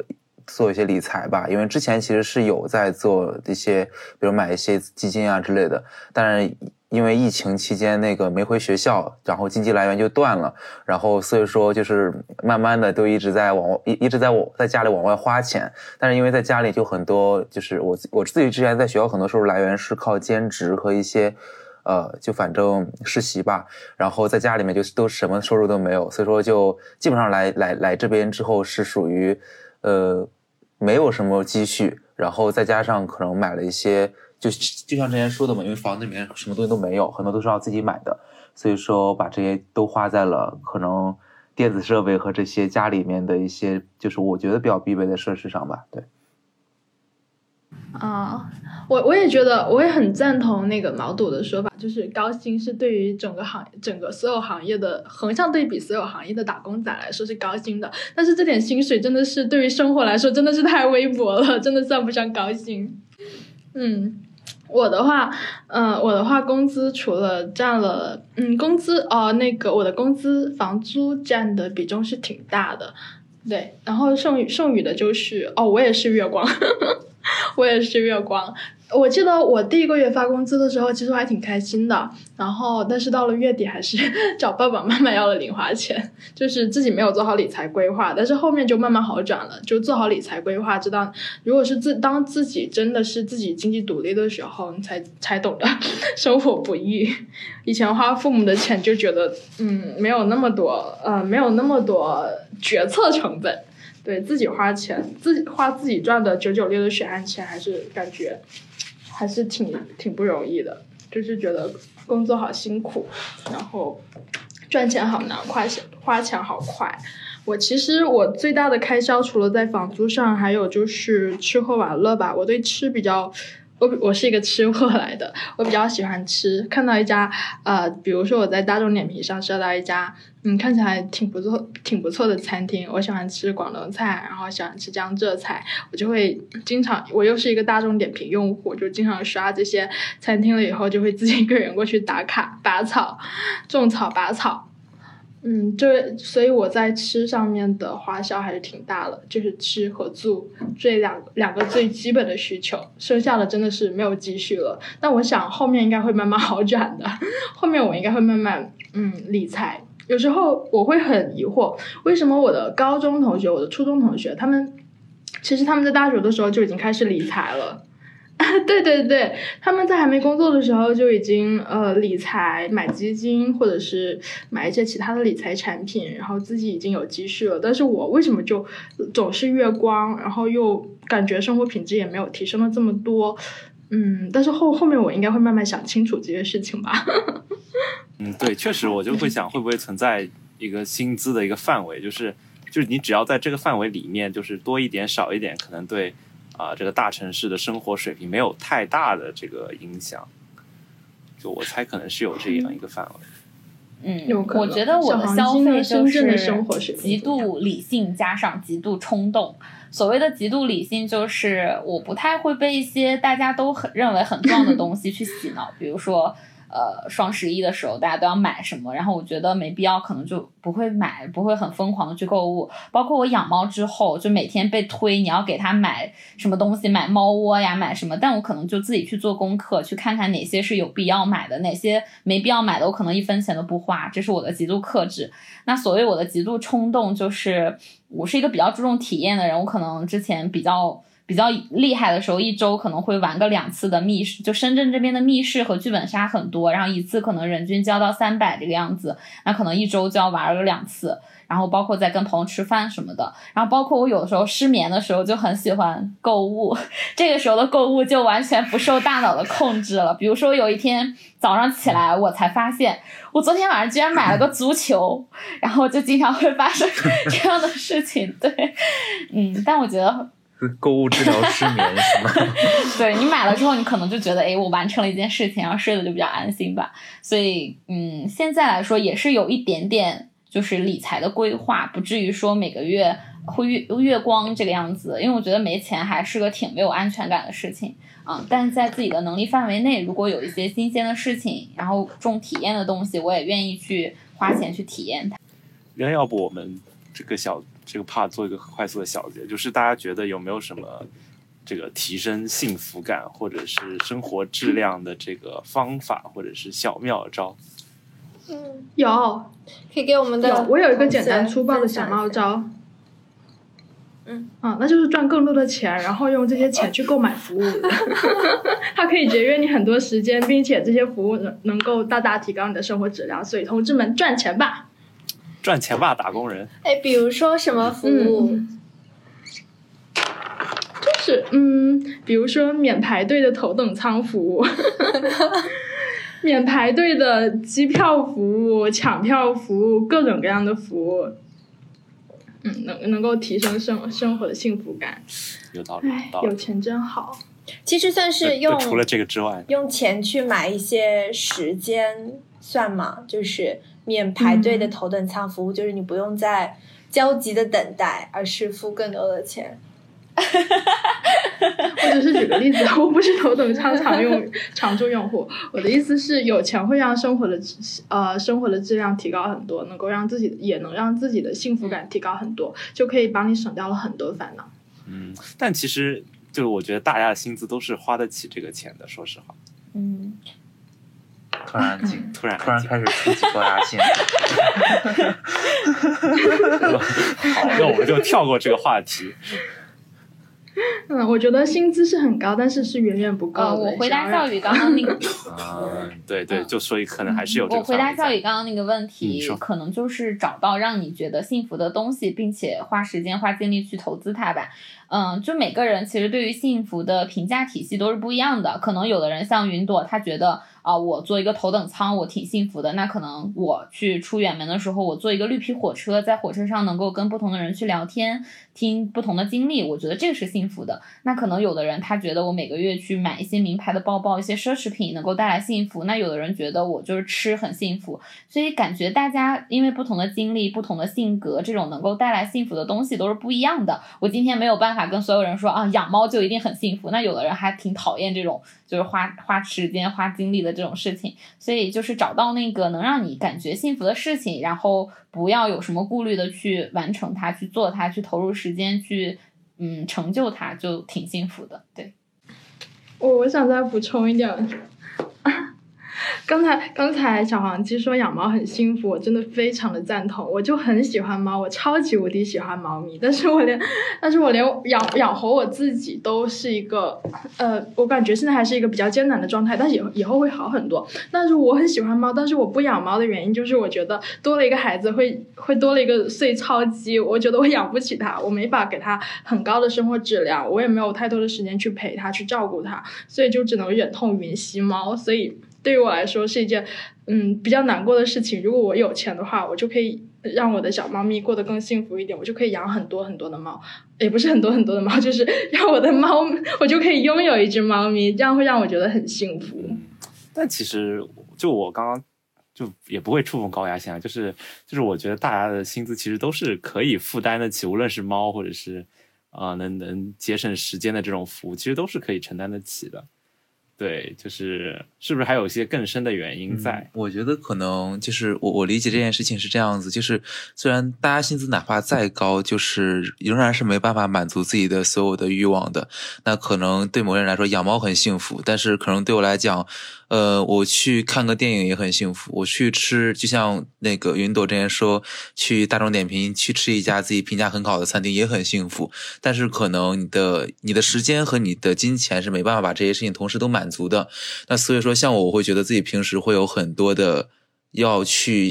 Speaker 3: 做一些理财吧，因为之前其实是有在做一些，比如买一些基金啊之类的，但是因为疫情期间那个没回学校，然后经济来源就断了，然后所以说就是慢慢的都一直在往一一直在我在家里往外花钱，但是因为在家里就很多，就是我我自己之前在学校很多收入来源是靠兼职和一些。呃，就反正实习吧，然后在家里面就都什么收入都没有，所以说就基本上来来来这边之后是属于，呃，没有什么积蓄，然后再加上可能买了一些，就就像之前说的嘛，因为房子里面什么东西都没有，很多都是要自己买的，所以说把这些都花在了可能电子设备和这些家里面的一些，就是我觉得比较必备的设施上吧，对。
Speaker 4: 啊，我我也觉得，我也很赞同那个毛肚的说法，就是高薪是对于整个行整个所有行业的横向对比，所有行业的打工仔来说是高薪的。但是这点薪水真的是对于生活来说真的是太微薄了，真的算不上高薪。嗯，我的话，嗯、我的话，工资除了占了，嗯，工资哦、那个我的工资房租占的比重是挺大的，对，然后剩剩余的就是哦，我也是月光。我也是月光。我记得我第一个月发工资的时候，其实我还挺开心的。然后，但是到了月底，还是 找爸爸妈妈要了零花钱，就是自己没有做好理财规划。但是后面就慢慢好转了，就做好理财规划，知道如果是自当自己真的是自己经济独立的时候，你才才懂得 生活不易。以前花父母的钱就觉得，嗯，没有那么多，呃，没有那么多决策成本。对自己花钱，自己花自己赚的九九六的血汗钱，还是感觉还是挺挺不容易的。就是觉得工作好辛苦，然后赚钱好难，花钱花钱好快。我其实我最大的开销除了在房租上，还有就是吃喝玩乐吧。我对吃比较。我我是一个吃货来的，我比较喜欢吃。看到一家呃，比如说我在大众点评上刷到一家，嗯，看起来挺不错、挺不错的餐厅。我喜欢吃广东菜，然后喜欢吃江浙菜，我就会经常，我又是一个大众点评用户，就经常刷这些餐厅了以后，就会自己一个人过去打卡、拔草、种草、拔草。嗯，这所以我在吃上面的花销还是挺大的，就是吃和住这两两个最基本的需求，剩下的真的是没有积蓄了。但我想后面应该会慢慢 好转的，后面我应该会慢慢嗯理财。有时候我会很疑惑，为什么我的高中同学、我的初中同学，他们其实他们在大学的时候就已经开始理财了。对对对，他们在还没工作的时候就已经呃理财、买基金，或者是买一些其他的理财产品，然后自己已经有积蓄了。但是我为什么就总是月光，然后又感觉生活品质也没有提升了这么多？嗯，但是后后面我应该会慢慢想清楚这些事情吧。
Speaker 1: 嗯，对，确实我就会想，会不会存在一个薪资的一个范围，就是就是你只要在这个范围里面，就是多一点少一点，可能对。啊，这个大城市的生活水平没有太大的这个影响，就我猜可能是有这样一个范围。
Speaker 2: 嗯，我觉得我的消费就是极度理性加上极度冲动。所谓的极度理性，就是我不太会被一些大家都很认为很重要的东西去洗脑，比如说。呃，双十一的时候大家都要买什么，然后我觉得没必要，可能就不会买，不会很疯狂的去购物。包括我养猫之后，就每天被推你要给它买什么东西，买猫窝呀，买什么，但我可能就自己去做功课，去看看哪些是有必要买的，哪些没必要买的，我可能一分钱都不花。这是我的极度克制。那所谓我的极度冲动，就是我是一个比较注重体验的人，我可能之前比较。比较厉害的时候，一周可能会玩个两次的密室，就深圳这边的密室和剧本杀很多，然后一次可能人均交到三百这个样子，那可能一周就要玩个两次，然后包括在跟朋友吃饭什么的，然后包括我有时候失眠的时候就很喜欢购物，这个时候的购物就完全不受大脑的控制了。比如说有一天早上起来，我才发现我昨天晚上居然买了个足球，然后就经常会发生 这样的事情。对，嗯，但我觉得。
Speaker 3: 购物治疗失眠是吗？
Speaker 2: 对你买了之后，你可能就觉得，哎，我完成了一件事情，然后睡得就比较安心吧。所以，嗯，现在来说也是有一点点就是理财的规划，不至于说每个月会月月光这个样子。因为我觉得没钱还是个挺没有安全感的事情啊。但是在自己的能力范围内，如果有一些新鲜的事情，然后重体验的东西，我也愿意去花钱去体验它。
Speaker 1: 那要不我们这个小。这个怕做一个很快速的小结，就是大家觉得有没有什么这个提升幸福感或者是生活质量的这个方法或者是小妙招？
Speaker 4: 嗯，有，
Speaker 5: 可以给我们的。
Speaker 4: 我有一个简单粗暴的小妙招。
Speaker 5: 嗯，
Speaker 4: 啊，那就是赚更多的钱，然后用这些钱去购买服务。它可以节约你很多时间，并且这些服务能能够大大提高你的生活质量。所以，同志们赚钱吧！
Speaker 1: 赚钱吧，打工人。
Speaker 5: 哎，比如说什么服务？
Speaker 4: 就是嗯，比如说免排队的头等舱服务，免排队的机票服务、抢票服务，各种各样的服务。嗯，能能够提升生生活的幸福感。
Speaker 1: 有道理，
Speaker 4: 有钱真好。
Speaker 5: 其实算是用
Speaker 1: 除了这个之外，
Speaker 5: 用钱去买一些时间，算吗？就是。免排队的头等舱服务，就是你不用再焦急的等待，而是付更多的钱。
Speaker 4: 我只是举个例子，我不是头等舱常用 常住用户。我的意思是，有钱会让生活的呃生活的质量提高很多，能够让自己也能让自己的幸福感提高很多，就可以帮你省掉了很多烦恼。
Speaker 1: 嗯，但其实就是我觉得大家的薪资都是花得起这个钱的，说实话。
Speaker 2: 嗯。
Speaker 3: 突然安静，
Speaker 1: 突然
Speaker 3: 突然开始出几高压线。
Speaker 1: 好，那我们就跳过这个话题。
Speaker 4: 嗯，我觉得薪资是很高，但是是远远不够的。
Speaker 2: 我回答笑宇刚刚那个。
Speaker 1: 啊，对对，就所以可能还是有。
Speaker 2: 我回答笑宇刚刚那个问题，可能就是找到让你觉得幸福的东西，并且花时间花精力去投资它吧。嗯，就每个人其实对于幸福的评价体系都是不一样的。可能有的人像云朵，他觉得。啊，我坐一个头等舱，我挺幸福的。那可能我去出远门的时候，我坐一个绿皮火车，在火车上能够跟不同的人去聊天，听不同的经历，我觉得这个是幸福的。那可能有的人他觉得我每个月去买一些名牌的包包，一些奢侈品能够带来幸福。那有的人觉得我就是吃很幸福。所以感觉大家因为不同的经历、不同的性格，这种能够带来幸福的东西都是不一样的。我今天没有办法跟所有人说啊，养猫就一定很幸福。那有的人还挺讨厌这种就是花花时间、花精力的。的这种事情。所以就是找到那个能让你感觉幸福的事情，然后不要有什么顾虑的去完成它、去做它、去投入时间去嗯成就它，就挺幸福的。对，
Speaker 4: 我我想再补充一点。刚才刚才小黄鸡说养猫很幸福，我真的非常的赞同。我就很喜欢猫，我超级无敌喜欢猫咪，但是我连，但是我连养养活我自己都是一个，呃，我感觉现在还是一个比较艰难的状态，但是以后以后会好很多。但是我很喜欢猫，但是我不养猫的原因就是我觉得多了一个孩子会会多了一个碎钞机，我觉得我养不起它，我没法给它很高的生活质量，我也没有太多的时间去陪它去照顾它，所以就只能忍痛云吸猫，所以。对于我来说是一件，嗯，比较难过的事情。如果我有钱的话，我就可以让我的小猫咪过得更幸福一点，我就可以养很多很多的猫，也不是很多很多的猫，就是 让我的猫，我就可以拥有一只猫咪，这样会让我觉得很幸福。
Speaker 1: 但其实，就我刚刚就也不会触碰高压线啊，就是就是我觉得大家的薪资其实都是可以负担得起，无论是猫或者是啊能能节省时间的这种服务，其实都是可以承担得起的。对，就是是不是还有一些更深的原因在？
Speaker 3: 我觉得可能就是我我理解这件事情是这样子，就是虽然大家薪资哪怕再高，就是仍然是没办法满足自己的所有的欲望的。那可能对某人来说养猫很幸福，但是可能对我来讲。呃，我去看个电影也很幸福。我去吃，就像那个云朵之前说，去大众点评去吃一家自己评价很好的餐厅也很幸福。但是可能你的你的时间和你的金钱是没办法把这些事情同时都满足的。那所以说，像我，我会觉得自己平时会有很多的要去，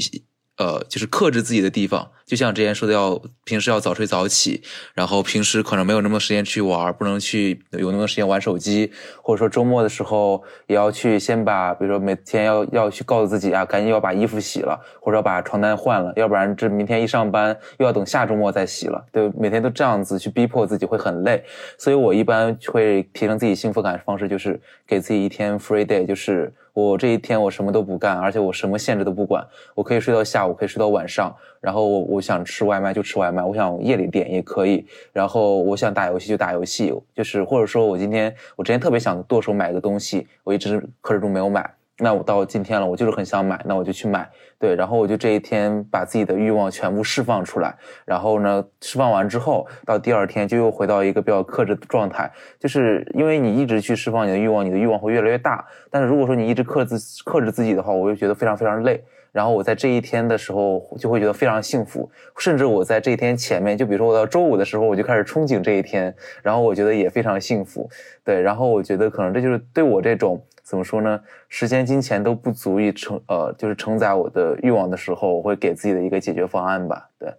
Speaker 3: 呃，就是克制自己的地方。就像之前说的，要平时要早睡早起，然后平时可能没有那么多时间去玩，不能去有那么多时间玩手机，或者说周末的时候也要去先把，比如说每天要要去告诉自己啊，赶紧要把衣服洗了，或者要把床单换了，要不然这明天一上班又要等下周末再洗了，对，每天都这样子去逼迫自己会很累，所以我一般会提升自己幸福感的方式就是给自己一天 free day，就是我这一天我什么都不干，而且我什么限制都不管，我可以睡到下午，可以睡到晚上。然后我我想吃外卖就吃外卖，我想夜里点也可以。然后我想打游戏就打游戏，就是或者说我今天我之前特别想剁手买个东西，我一直克制住没有买。那我到今天了，我就是很想买，那我就去买。对，然后我就这一天把自己的欲望全部释放出来。然后呢，释放完之后，到第二天就又回到一个比较克制的状态。就是因为你一直去释放你的欲望，你的欲望会越来越大。但是如果说你一直克制克制自己的话，我就觉得非常非常累。然后我在这一天的时候就会觉得非常幸福，甚至我在这一天前面，就比如说我到周五的时候，我就开始憧憬这一天，然后我觉得也非常幸福。对，然后我觉得可能这就是对我这种怎么说呢，时间金钱都不足以承呃，就是承载我的欲望的时候，我会给自己的一个解决方案吧。对，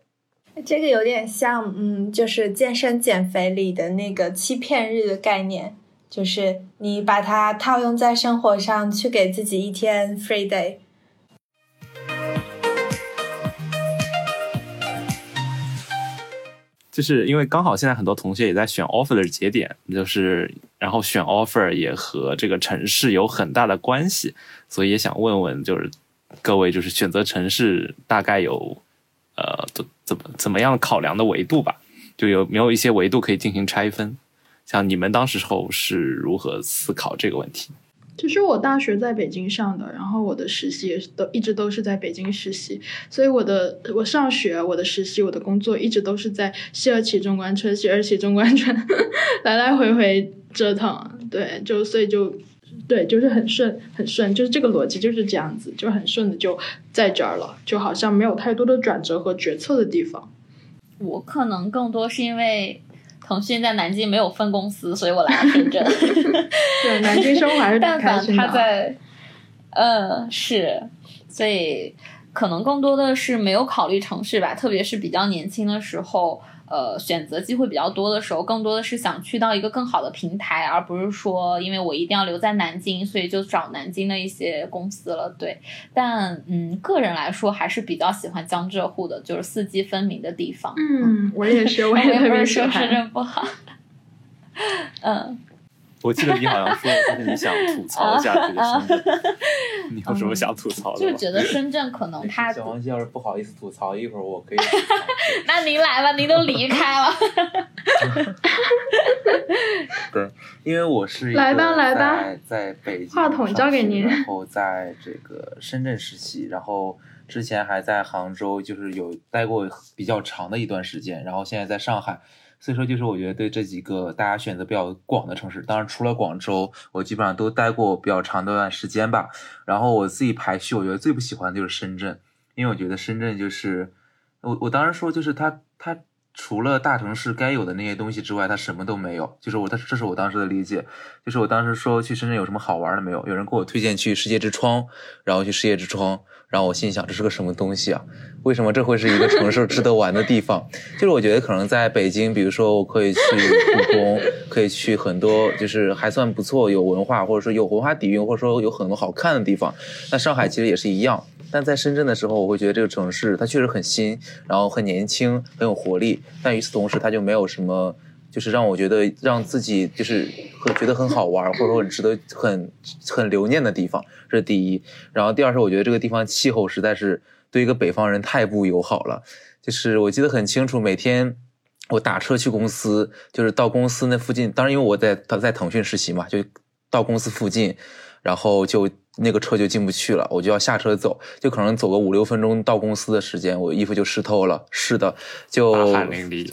Speaker 5: 这个有点像嗯，就是健身减肥里的那个欺骗日的概念，就是你把它套用在生活上去，给自己一天 free day。
Speaker 1: 就是因为刚好现在很多同学也在选 offer 的节点，就是然后选 offer 也和这个城市有很大的关系，所以也想问问，就是各位就是选择城市大概有呃怎怎么怎么样考量的维度吧？就有没有一些维度可以进行拆分？像你们当时候是如何思考这个问题？
Speaker 4: 其实我大学在北京上的，然后我的实习也是都一直都是在北京实习，所以我的我上学、我的实习、我的工作一直都是在西二旗中关村、西二旗中关村 来来回回折腾。对，就所以就对，就是很顺很顺，就是这个逻辑就是这样子，就很顺的就在这儿了，就好像没有太多的转折和决策的地方。
Speaker 2: 我可能更多是因为。腾讯在南京没有分公司，所以我来了深圳。
Speaker 4: 对，南京生活还是
Speaker 2: 但凡他在，嗯，是，所以可能更多的是没有考虑城市吧，特别是比较年轻的时候。呃，选择机会比较多的时候，更多的是想去到一个更好的平台，而不是说因为我一定要留在南京，所以就找南京的一些公司了。对，但嗯，个人来说还是比较喜欢江浙沪的，就是四季分明的地方。
Speaker 4: 嗯，我也是，我 也特别喜欢。
Speaker 2: 深圳不好。嗯。
Speaker 1: 我记得你好像说，就是你想吐槽一下这个深圳，你有什么想吐槽的
Speaker 2: 就觉得深圳可能它
Speaker 3: 小黄鸡要是不好意思吐槽，一会儿我可以。
Speaker 2: 那您来吧，您都离开了。
Speaker 3: 对，因为我是一
Speaker 4: 来吧
Speaker 3: 个
Speaker 4: 来吧
Speaker 3: 在在北京
Speaker 4: 话筒交给您
Speaker 3: 上学然后在这个深圳实习，然后之前还在杭州，就是有待过比较长的一段时间，然后现在在上海。所以说，就是我觉得对这几个大家选择比较广的城市，当然除了广州，我基本上都待过比较长的一段时间吧。然后我自己排序，我觉得最不喜欢的就是深圳，因为我觉得深圳就是我我当时说就是它它除了大城市该有的那些东西之外，它什么都没有。就是我它这是我当时的理解，就是我当时说去深圳有什么好玩的没有？有人给我推荐去世界之窗，然后去世界之窗，然后我心想这是个什么东西啊？为什么这会是一个城市值得玩的地方？就是我觉得可能在北京，比如说我可以去故宫，可以去很多就是还算不错有文化或者说有文化底蕴或者说有很多好看的地方。那上海其实也是一样。但在深圳的时候，我会觉得这个城市它确实很新，然后很年轻，很有活力。但与此同时，它就没有什么，就是让我觉得让自己就是很觉得很好玩，或者说很值得、很很留念的地方。这是第一。然后第二是，我觉得这个地方气候实在是对一个北方人太不友好了。就是我记得很清楚，每天我打车去公司，就是到公司那附近，当然因为我在在腾讯实习嘛，就到公司附近，然后就那个车就进不去了，我就要下车走，就可能走个五六分钟到公司的时间，我衣服就湿透了。是的，就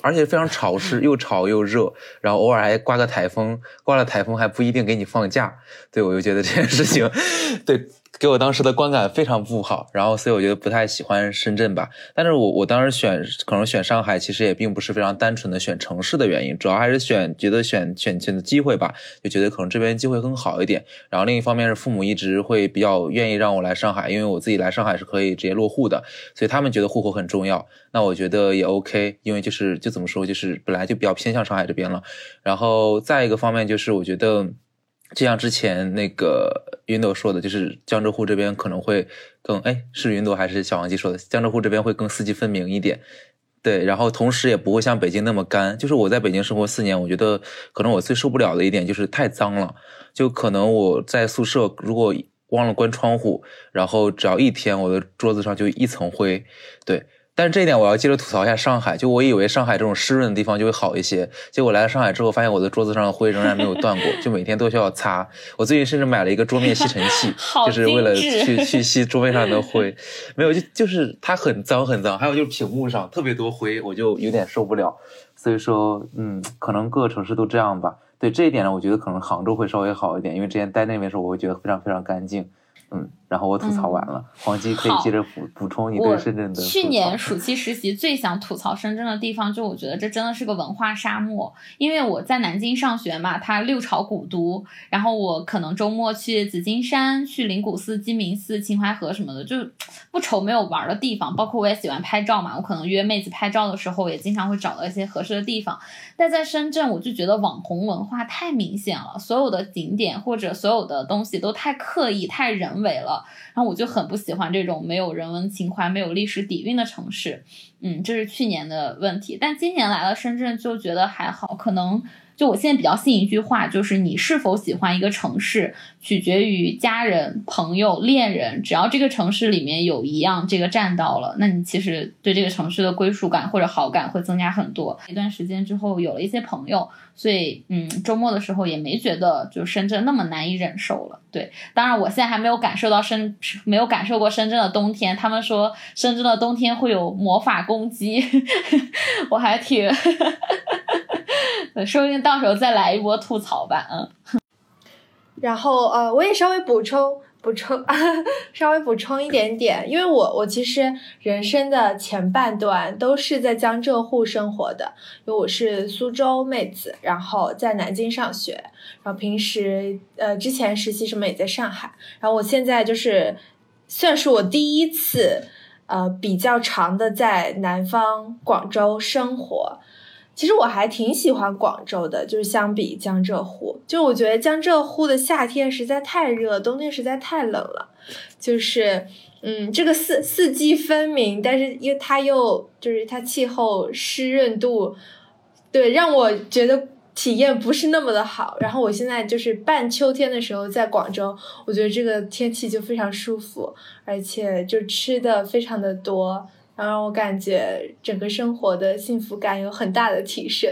Speaker 3: 而且非常潮湿，又潮又热，然后偶尔还刮个台风，刮了台风还不一定给你放假。对我就觉得这件事情，对给我当时的观感非常不好，然后所以我觉得不太喜欢深圳吧。但是我我当时选可能选上海，其实也并不是非常单纯的选城市的原因，主要还是选觉得选选选的机会吧，就觉得可能这边机会更好一点。然后另一方面是父母一直会比较愿意让我来上海，因为我自己来上海是可以直接落户的，所以他们觉得户口很重要。那我觉得也 OK，因为就是就怎么说，就是本来就比较偏向上海这边了。然后再一个方面就是我觉得。就像之前那个云朵说的，就是江浙沪这边可能会更哎，是云朵还是小王鸡说的？江浙沪这边会更四季分明一点，对，然后同时也不会像北京那么干。就是我在北京生活四年，我觉得可能我最受不了的一点就是太脏了。就可能我在宿舍如果忘了关窗户，然后只要一天，我的桌子上就一层灰，对。但是这一点我要接着吐槽一下上海，就我以为上海这种湿润的地方就会好一些，结果来了上海之后，发现我的桌子上的灰仍然没有断过，就每天都需要擦。我最近甚至买了一个桌面吸尘器，就是为了去去 吸桌面上的灰。没有，就就是它很脏很脏，还有就是屏幕上特别多灰，我就有点受不了。所以说，嗯，可能各个城市都这样吧。对这一点呢，我觉得可能杭州会稍微好一点，因为之前待那边的时候，我会觉得非常非常干净。嗯，然后我吐槽完了，黄金可以接着补补充你
Speaker 2: 我
Speaker 3: 对深圳的
Speaker 2: 去年 暑期实习最想吐槽深圳的地方，就我觉得这真的是个文化沙漠。因为我在南京上学嘛，它六朝古都，然后我可能周末去紫金山、去灵谷寺、鸡鸣寺、秦淮河什么的，就不愁没有玩的地方。包括我也喜欢拍照嘛，我可能约妹子拍照的时候，也经常会找到一些合适的地方。但在深圳，我就觉得网红文化太明显了，所有的景点或者所有的东西都太刻意、太人为了。然后我就很不喜欢这种没有人文情怀、没有历史底蕴的城市。嗯，这是去年的问题，但今年来了深圳就觉得还好，可能。就我现在比较信一句话，就是你是否喜欢一个城市，取决于家人、朋友、恋人。只要这个城市里面有一样这个占到了，那你其实对这个城市的归属感或者好感会增加很多。一段时间之后有了一些朋友，所以嗯，周末的时候也没觉得就深圳那么难以忍受了。对，当然我现在还没有感受到深，没有感受过深圳的冬天。他们说深圳的冬天会有魔法攻击，我还挺，说不定到时候再来一波吐槽吧。嗯，
Speaker 5: 然后呃，我也稍微补充补充，稍微补充一点点，因为我我其实人生的前半段都是在江浙沪生活的，因为我是苏州妹子，然后在南京上学，然后平时呃之前实习什么也在上海，然后我现在就是算是我第一次呃比较长的在南方广州生活。其实我还挺喜欢广州的，就是相比江浙沪，就我觉得江浙沪的夏天实在太热，冬天实在太冷了。就是，嗯，这个四四季分明，但是因为它又就是它气候湿润度，对，让我觉得体验不是那么的好。然后我现在就是半秋天的时候在广州，我觉得这个天气就非常舒服，而且就吃的非常的多。然后让我感觉整个生活的幸福感有很大的提升。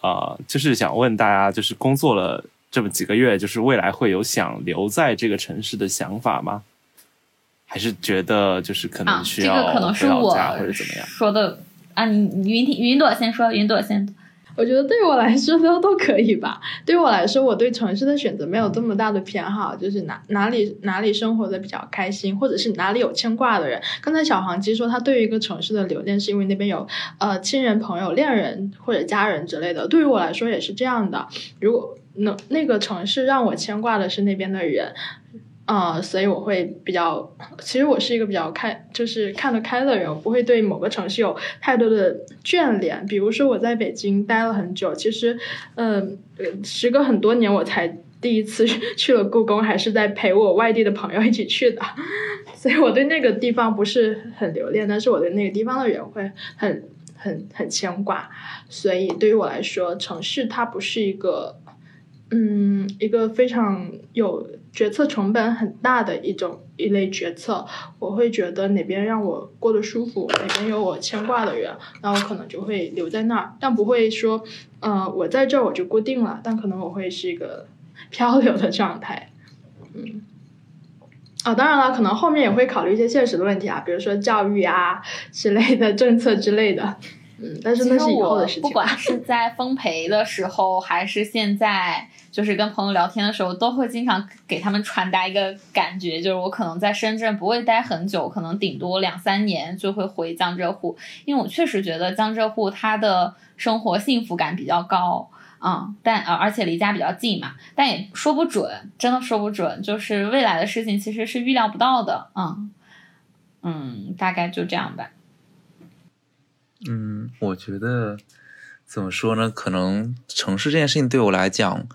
Speaker 1: 呃，就是想问大家，就是工作了这么几个月，就是未来会有想留在这个城市的想法吗？还是觉得就是可能需要
Speaker 2: 啊、这个可能是我
Speaker 1: 或者怎么样
Speaker 2: 说的啊？你你云听云朵先说，云朵先。
Speaker 4: 我觉得对我来说都都可以吧。对我来说，我对城市的选择没有这么大的偏好，就是哪哪里哪里生活的比较开心，或者是哪里有牵挂的人。刚才小黄鸡说他对于一个城市的留恋是因为那边有呃亲人、朋友、恋人或者家人之类的。对于我来说也是这样的。如果那那个城市让我牵挂的是那边的人。啊、所以我会比较，其实我是一个比较开，就是看得开的人，我不会对某个城市有太多的眷恋。比如说我在北京待了很久，其实，嗯、呃，时隔很多年我才第一次 去了故宫，还是在陪我外地的朋友一起去的，所以我对那个地方不是很留恋，但是我对那个地方的人会很很很牵挂。所以对于我来说，城市它不是一个。嗯，一个非常有决策成本很大的一种一类决策，我会觉得哪边让我过得舒服，哪边有我牵挂的人，那我可能就会留在那儿，但不会说，呃，我在这儿我就固定了，但可能我会是一个 漂流的状态，嗯，啊、当然了，可能后面也会考虑一些现实的问题啊，比如说教育啊之类的政策之类的。嗯，但是那是以后的事情。
Speaker 2: 不管是在丰培的时候，还是现在，就是跟朋友聊天的时候，都会经常给他们传达一个感觉，就是我可能在深圳不会待很久，可能顶多两三年就会回江浙沪，因为我确实觉得江浙沪它的生活幸福感比较高。嗯，但呃，而且离家比较近嘛，但也说不准，真的说不准，就是未来的事情其实是预料不到的。嗯嗯，大概就这样吧。
Speaker 3: 嗯，我觉得怎么说呢？可能城市这件事情对我来讲，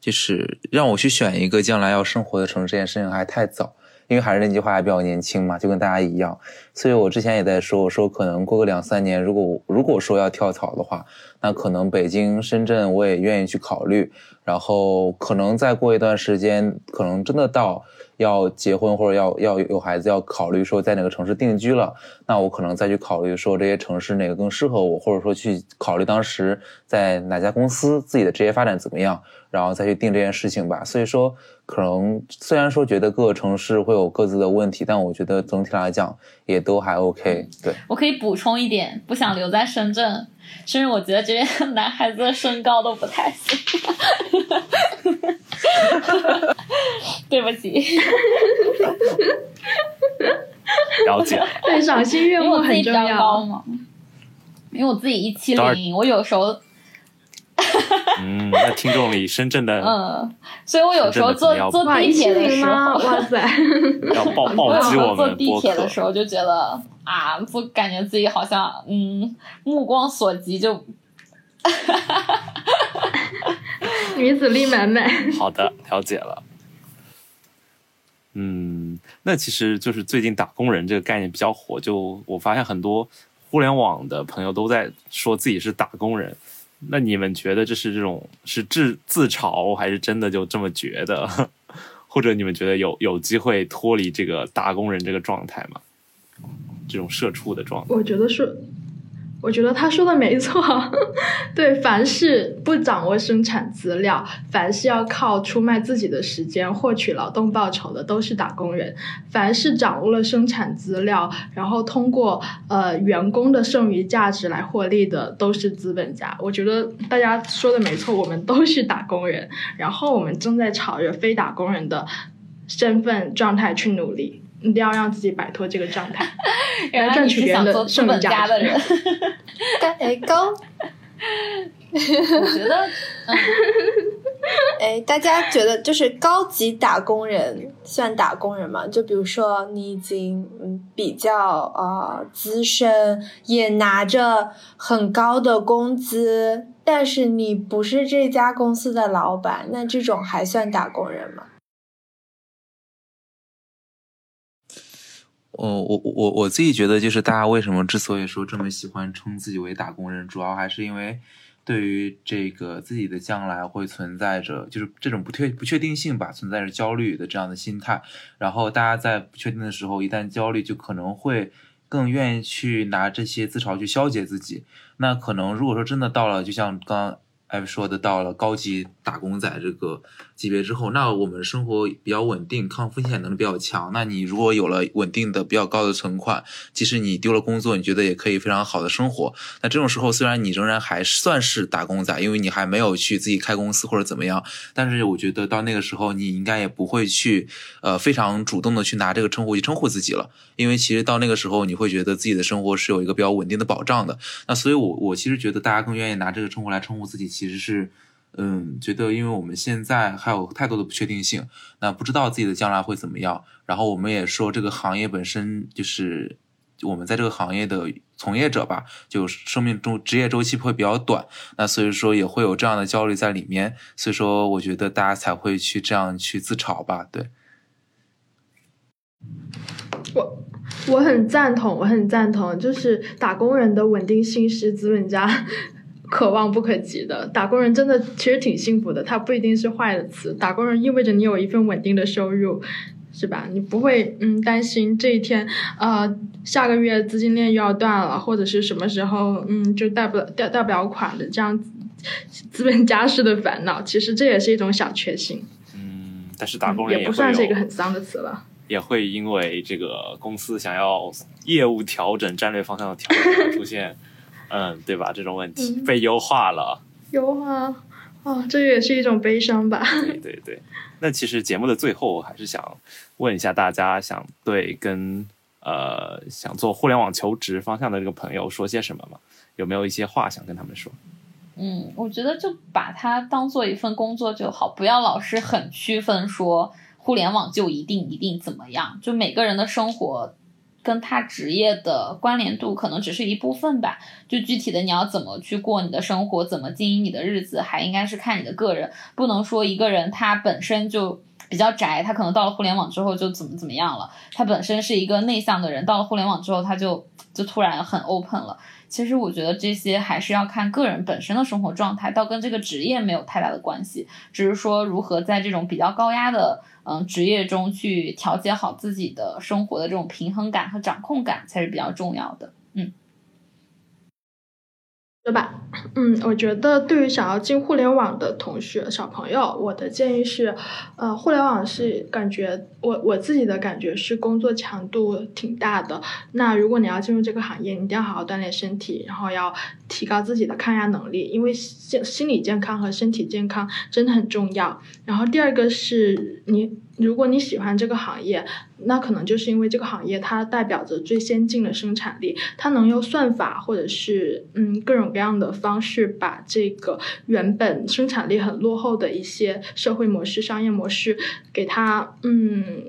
Speaker 3: 就是让我去选一个将来要生活的城市，这件事情还太早。因为还是那句话，还比较年轻嘛，就跟大家一样。所以我之前也在说，我说可能过个两三年，如果如果说要跳槽的话，那可能北京、深圳我也愿意去考虑。然后可能再过一段时间，可能真的到要结婚或者要要有孩子，要考虑说在哪个城市定居了，那我可能再去考虑说这些城市哪个更适合我，或者说去考虑当时在哪家公司自己的职业发展怎么样，然后再去定这件事情吧。所以说，可能虽然说觉得各个城市会有各自的问题，但我觉得总体来讲也都还 OK。对，
Speaker 2: 我可以补充一点，不想留在深圳，是因为我觉得这边男孩子的身高都不太行。对不起，
Speaker 1: 了解。
Speaker 4: 对，赏心悦目很重要。
Speaker 2: 因为我自己一七零，我有时候。
Speaker 1: 嗯，那听众里深圳的，
Speaker 2: 嗯，所以我有时候坐坐地铁的时候，
Speaker 4: 哇 塞，
Speaker 1: 要暴暴击我们
Speaker 2: 坐地铁的时候就觉得啊，不感觉自己好像嗯，目光所及就。
Speaker 4: 女子力满满。
Speaker 1: 好的，了解了。嗯，那其实就是最近打工人这个概念比较火，就我发现很多互联网的朋友都在说自己是打工人。那你们觉得这是这种是自自嘲，还是真的就这么觉得？或者你们觉得有有机会脱离这个打工人这个状态吗？这种社畜的状态？
Speaker 4: 我觉得是。我觉得他说的没错，对，凡是不掌握生产资料，凡是要靠出卖自己的时间获取劳动报酬的，都是打工人；凡是掌握了生产资料，然后通过呃员工的剩余价值来获利的，都是资本家。我觉得大家说的没错，我们都是打工人，然后我们正在朝着非打工人的身份状态去努力。一定要让自己摆脱这个状态，
Speaker 2: 来
Speaker 4: 赚取别人的剩余价
Speaker 2: 的人。
Speaker 6: 哎，高，
Speaker 2: 我觉得，
Speaker 6: 哎，大家觉得就是高级打工人算打工人吗？就比如说你已经嗯比较呃资深，也拿着很高的工资，但是你不是这家公司的老板，那这种还算打工人吗？
Speaker 3: 哦，我我我自己觉得，就是大家为什么之所以说这么喜欢称自己为打工人，主要还是因为对于这个自己的将来会存在着，就是这种不确不确定性吧，存在着焦虑的这样的心态。然后大家在不确定的时候，一旦焦虑，就可能会更愿意去拿这些自嘲去消解自己。那可能如果说真的到了，就像刚刚艾说的，到了高级打工仔这个级别之后，那我们生活比较稳定，抗风险能力比较强。那你如果有了稳定的、比较高的存款，即使你丢了工作，你觉得也可以非常好的生活。那这种时候，虽然你仍然还算是打工仔，因为你还没有去自己开公司或者怎么样，但是我觉得到那个时候，你应该也不会去呃非常主动的去拿这个称呼去称呼自己了，因为其实到那个时候，你会觉得自己的生活是有一个比较稳定的保障的。那所以，我我其实觉得大家更愿意拿这个称呼来称呼自己。其实是，嗯，觉得因为我们现在还有太多的不确定性，那不知道自己的将来会怎么样。然后我们也说，这个行业本身就是我们在这个行业的从业者吧，就生命中职业周期会比较短，那所以说也会有这样的焦虑在里面。所以说，我觉得大家才会去这样去自嘲吧。对，
Speaker 4: 我我很赞同，我很赞同，就是打工人的稳定性是资本家。可望不可及的打工人真的其实挺幸福的，它不一定是坏的词。打工人意味着你有一份稳定的收入，是吧？你不会嗯担心这一天呃下个月资金链又要断了，或者是什么时候嗯就贷不了贷贷不了款的这样资本家式的烦恼。其实这也是一种小确幸。
Speaker 1: 嗯，但是打工人
Speaker 4: 也不算是一个很丧的词了。
Speaker 1: 也会因为这个公司想要业务调整、战略方向的调整出现。嗯，对吧？这种问题被优化了，
Speaker 4: 优化啊，这也是一种悲伤吧？
Speaker 1: 对对对。那其实节目的最后，我还是想问一下大家，想对跟呃想做互联网求职方向的这个朋友说些什么吗？有没有一些话想跟他们说？
Speaker 2: 嗯，我觉得就把它当做一份工作就好，不要老是很区分说互联网就一定一定怎么样，就每个人的生活。跟他职业的关联度可能只是一部分吧，就具体的你要怎么去过你的生活，怎么经营你的日子，还应该是看你的个人，不能说一个人他本身就比较宅，他可能到了互联网之后就怎么怎么样了，他本身是一个内向的人，到了互联网之后他就就突然很 open 了。其实我觉得这些还是要看个人本身的生活状态，倒跟这个职业没有太大的关系，只是说如何在这种比较高压的。嗯，职业中去调节好自己的生活的这种平衡感和掌控感才是比较重要的。嗯。
Speaker 4: 对吧？嗯，我觉得对于想要进互联网的同学、小朋友，我的建议是，呃，互联网是感觉我我自己的感觉是工作强度挺大的。那如果你要进入这个行业，你一定要好好锻炼身体，然后要提高自己的抗压能力，因为心心理健康和身体健康真的很重要。然后第二个是你。如果你喜欢这个行业，那可能就是因为这个行业它代表着最先进的生产力，它能用算法或者是嗯各种各样的方式，把这个原本生产力很落后的一些社会模式、商业模式，给它嗯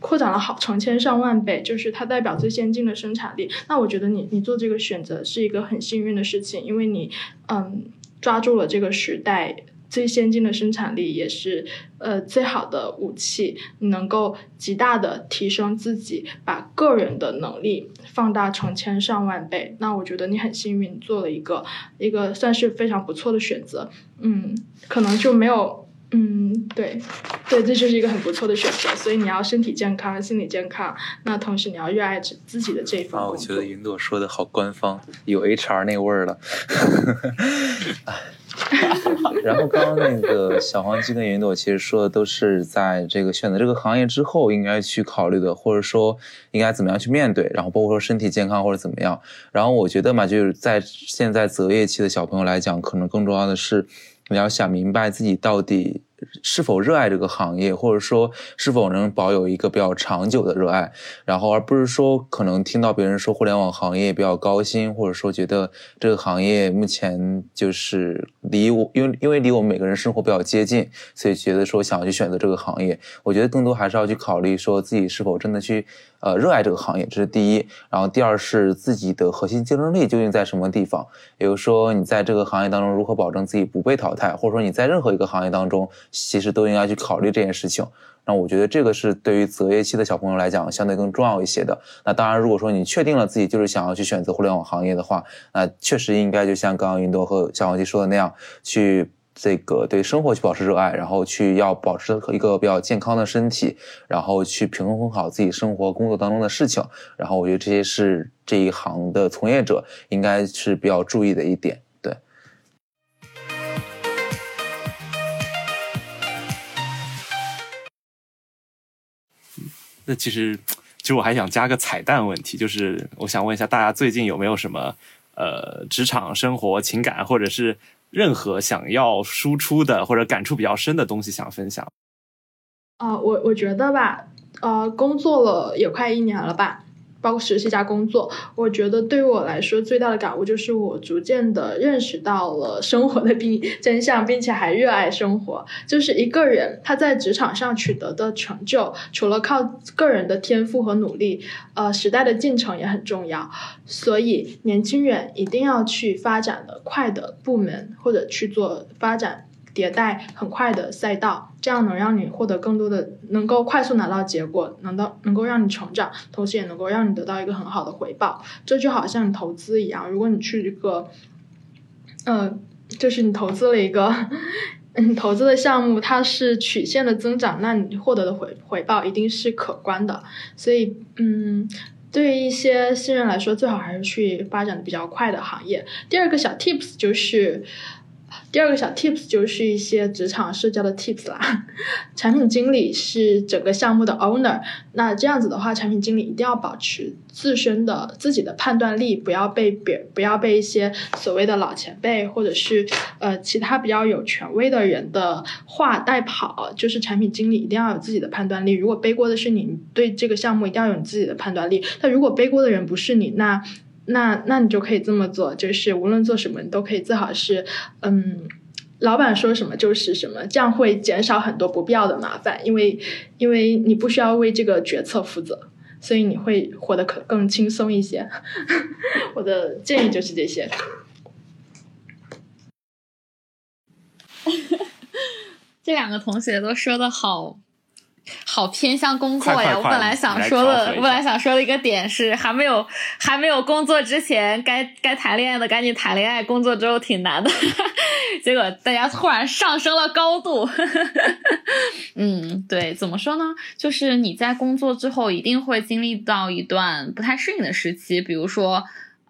Speaker 4: 扩展了好成千上万倍，就是它代表最先进的生产力。那我觉得你你做这个选择是一个很幸运的事情，因为你嗯抓住了这个时代。最先进的生产力也是呃最好的武器，能够极大的提升自己，把个人的能力放大成千上万倍。那我觉得你很幸运，做了一个一个算是非常不错的选择。嗯，可能就没有嗯对对，这就是一个很不错的选择。所以你要身体健康，心理健康，那同时你要热爱自自己的这一份工作。
Speaker 3: 我觉得云朵说的好官方，有 HR 那味儿了。然后刚刚那个小黄鸡跟云朵其实说的都是在这个选择这个行业之后应该去考虑的，或者说应该怎么样去面对，然后包括说身体健康或者怎么样。然后我觉得嘛，就是在现在择业期的小朋友来讲，可能更重要的是你要想明白自己到底。是否热爱这个行业，或者说是否能保有一个比较长久的热爱，然后而不是说可能听到别人说互联网行业比较高薪，或者说觉得这个行业目前就是离我，因为因为离我们每个人生活比较接近，所以觉得说想要去选择这个行业。我觉得更多还是要去考虑说自己是否真的去。呃，热爱这个行业，这是第一。然后第二是自己的核心竞争力究竟在什么地方？比如说，你在这个行业当中如何保证自己不被淘汰，或者说你在任何一个行业当中，其实都应该去考虑这件事情。那我觉得这个是对于择业期的小朋友来讲，相对更重要一些的。那当然，如果说你确定了自己就是想要去选择互联网行业的话，那确实应该就像刚刚云朵和小黄鸡说的那样去。这个对生活去保持热爱，然后去要保持一个比较健康的身体，然后去平衡好自己生活工作当中的事情，然后我觉得这些是这一行的从业者应该是比较注意的一点。
Speaker 1: 那其实其实我还想加个彩蛋问题，就是我想问一下大家最近有没有什么呃职场生活情感或者是任何想要输出的或者感触比较深的东西想分享？
Speaker 4: 啊、我我觉得吧，呃，工作了也快一年了吧，包括实习加工作，我觉得对于我来说最大的感悟就是我逐渐的认识到了生活的并 真相，并且还热爱生活。就是一个人他在职场上取得的成就，除了靠个人的天赋和努力，呃，时代的进程也很重要。所以年轻人一定要去发展的快的部门，或者去做发展迭代很快的赛道，这样能让你获得更多的，能够快速拿到结果，能到能够让你成长，同时也能够让你得到一个很好的回报。这就好像你投资一样，如果你去一个，呃，就是你投资了一个。你投资的项目它是曲线的增长，那你获得的回回报一定是可观的。所以，嗯，对于一些新人来说，最好还是去发展的比较快的行业。第二个小 tips 就是，第二个小 tips 就是一些职场社交的 tips 啦。产品经理是整个项目的 owner，那这样子的话，产品经理一定要保持自身的自己的判断力，不要被别不要被一些所谓的老前辈或者是呃其他比较有权威的人的话带跑。就是产品经理一定要有自己的判断力，如果背锅的是你，对这个项目一定要有你自己的判断力。但如果背锅的人不是你，那那那你就可以这么做，就是无论做什么，你都可以最好是嗯。老板说什么就是什么，这样会减少很多不必要的麻烦，因为因为你不需要为这个决策负责，所以你会活得可更轻松一些。我的建议就是这些。
Speaker 2: 这两个同学都说的好，好偏向工作呀。
Speaker 1: 快快快
Speaker 2: 我本来想说的，我本来想说的一个点是，还没有还没有工作之前，该该谈恋爱的赶紧谈恋爱，工作之后挺难的。结果大家突然上升了高度。嗯，对，怎么说呢？就是你在工作之后一定会经历到一段不太适应的时期，比如说。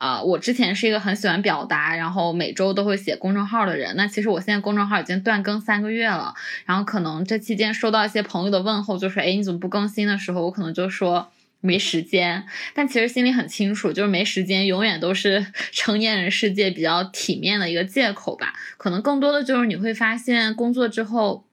Speaker 2: 啊、我之前是一个很喜欢表达，然后每周都会写公众号的人。那其实我现在公众号已经断更三个月了，然后可能这期间收到一些朋友的问候，就说：“哎，你怎么不更新？”的时候，我可能就说没时间。但其实心里很清楚，就是没时间永远都是 成年人世界比较体面的一个借口吧。可能更多的就是你会发现，工作之后。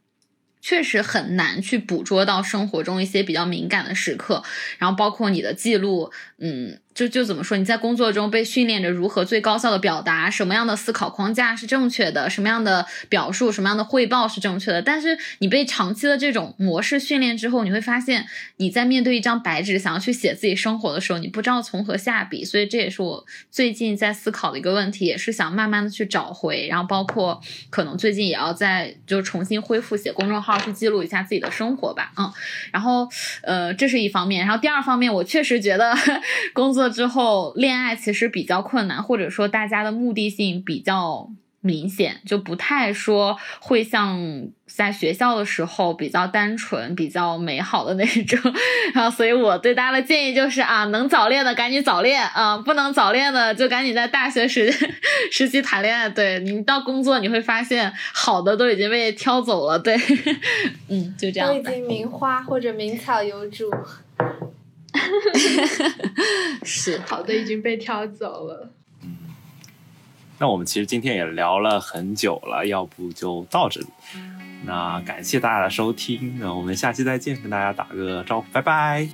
Speaker 2: 确实很难去捕捉到生活中一些比较敏感的时刻，然后包括你的记录，嗯，就就怎么说，你在工作中被训练着如何最高效的表达，什么样的思考框架是正确的，什么样的表述，什么样的汇报是正确的。但是你被长期的这种模式训练之后，你会发现你在面对一张白纸，想要去写自己生活的时候，你不知道从何下笔。所以这也是我最近在思考的一个问题，也是想慢慢的去找回。然后包括可能最近也要再就重新恢复写公众号，去记录一下自己的生活吧。嗯，然后呃，这是一方面。然后第二方面，我确实觉得 工作之后恋爱其实比较困难，或者说大家的目的性比较明显，就不太说会像在学校的时候比较单纯、比较美好的那种。然 后，所以我对大家的建议就是啊，能早恋的赶紧早恋啊，不能早恋的就赶紧在大学时 时期谈恋爱。对你到工作你会发现好的都已经被挑走了。对，嗯，就这样
Speaker 6: 已经名花或者名草有主。
Speaker 2: 是
Speaker 4: 好的已经被挑走了。
Speaker 1: 嗯那我们其实今天也聊了很久了，要不就到这里。那感谢大家的收听，那我们下期再见，跟大家打个招呼，拜拜。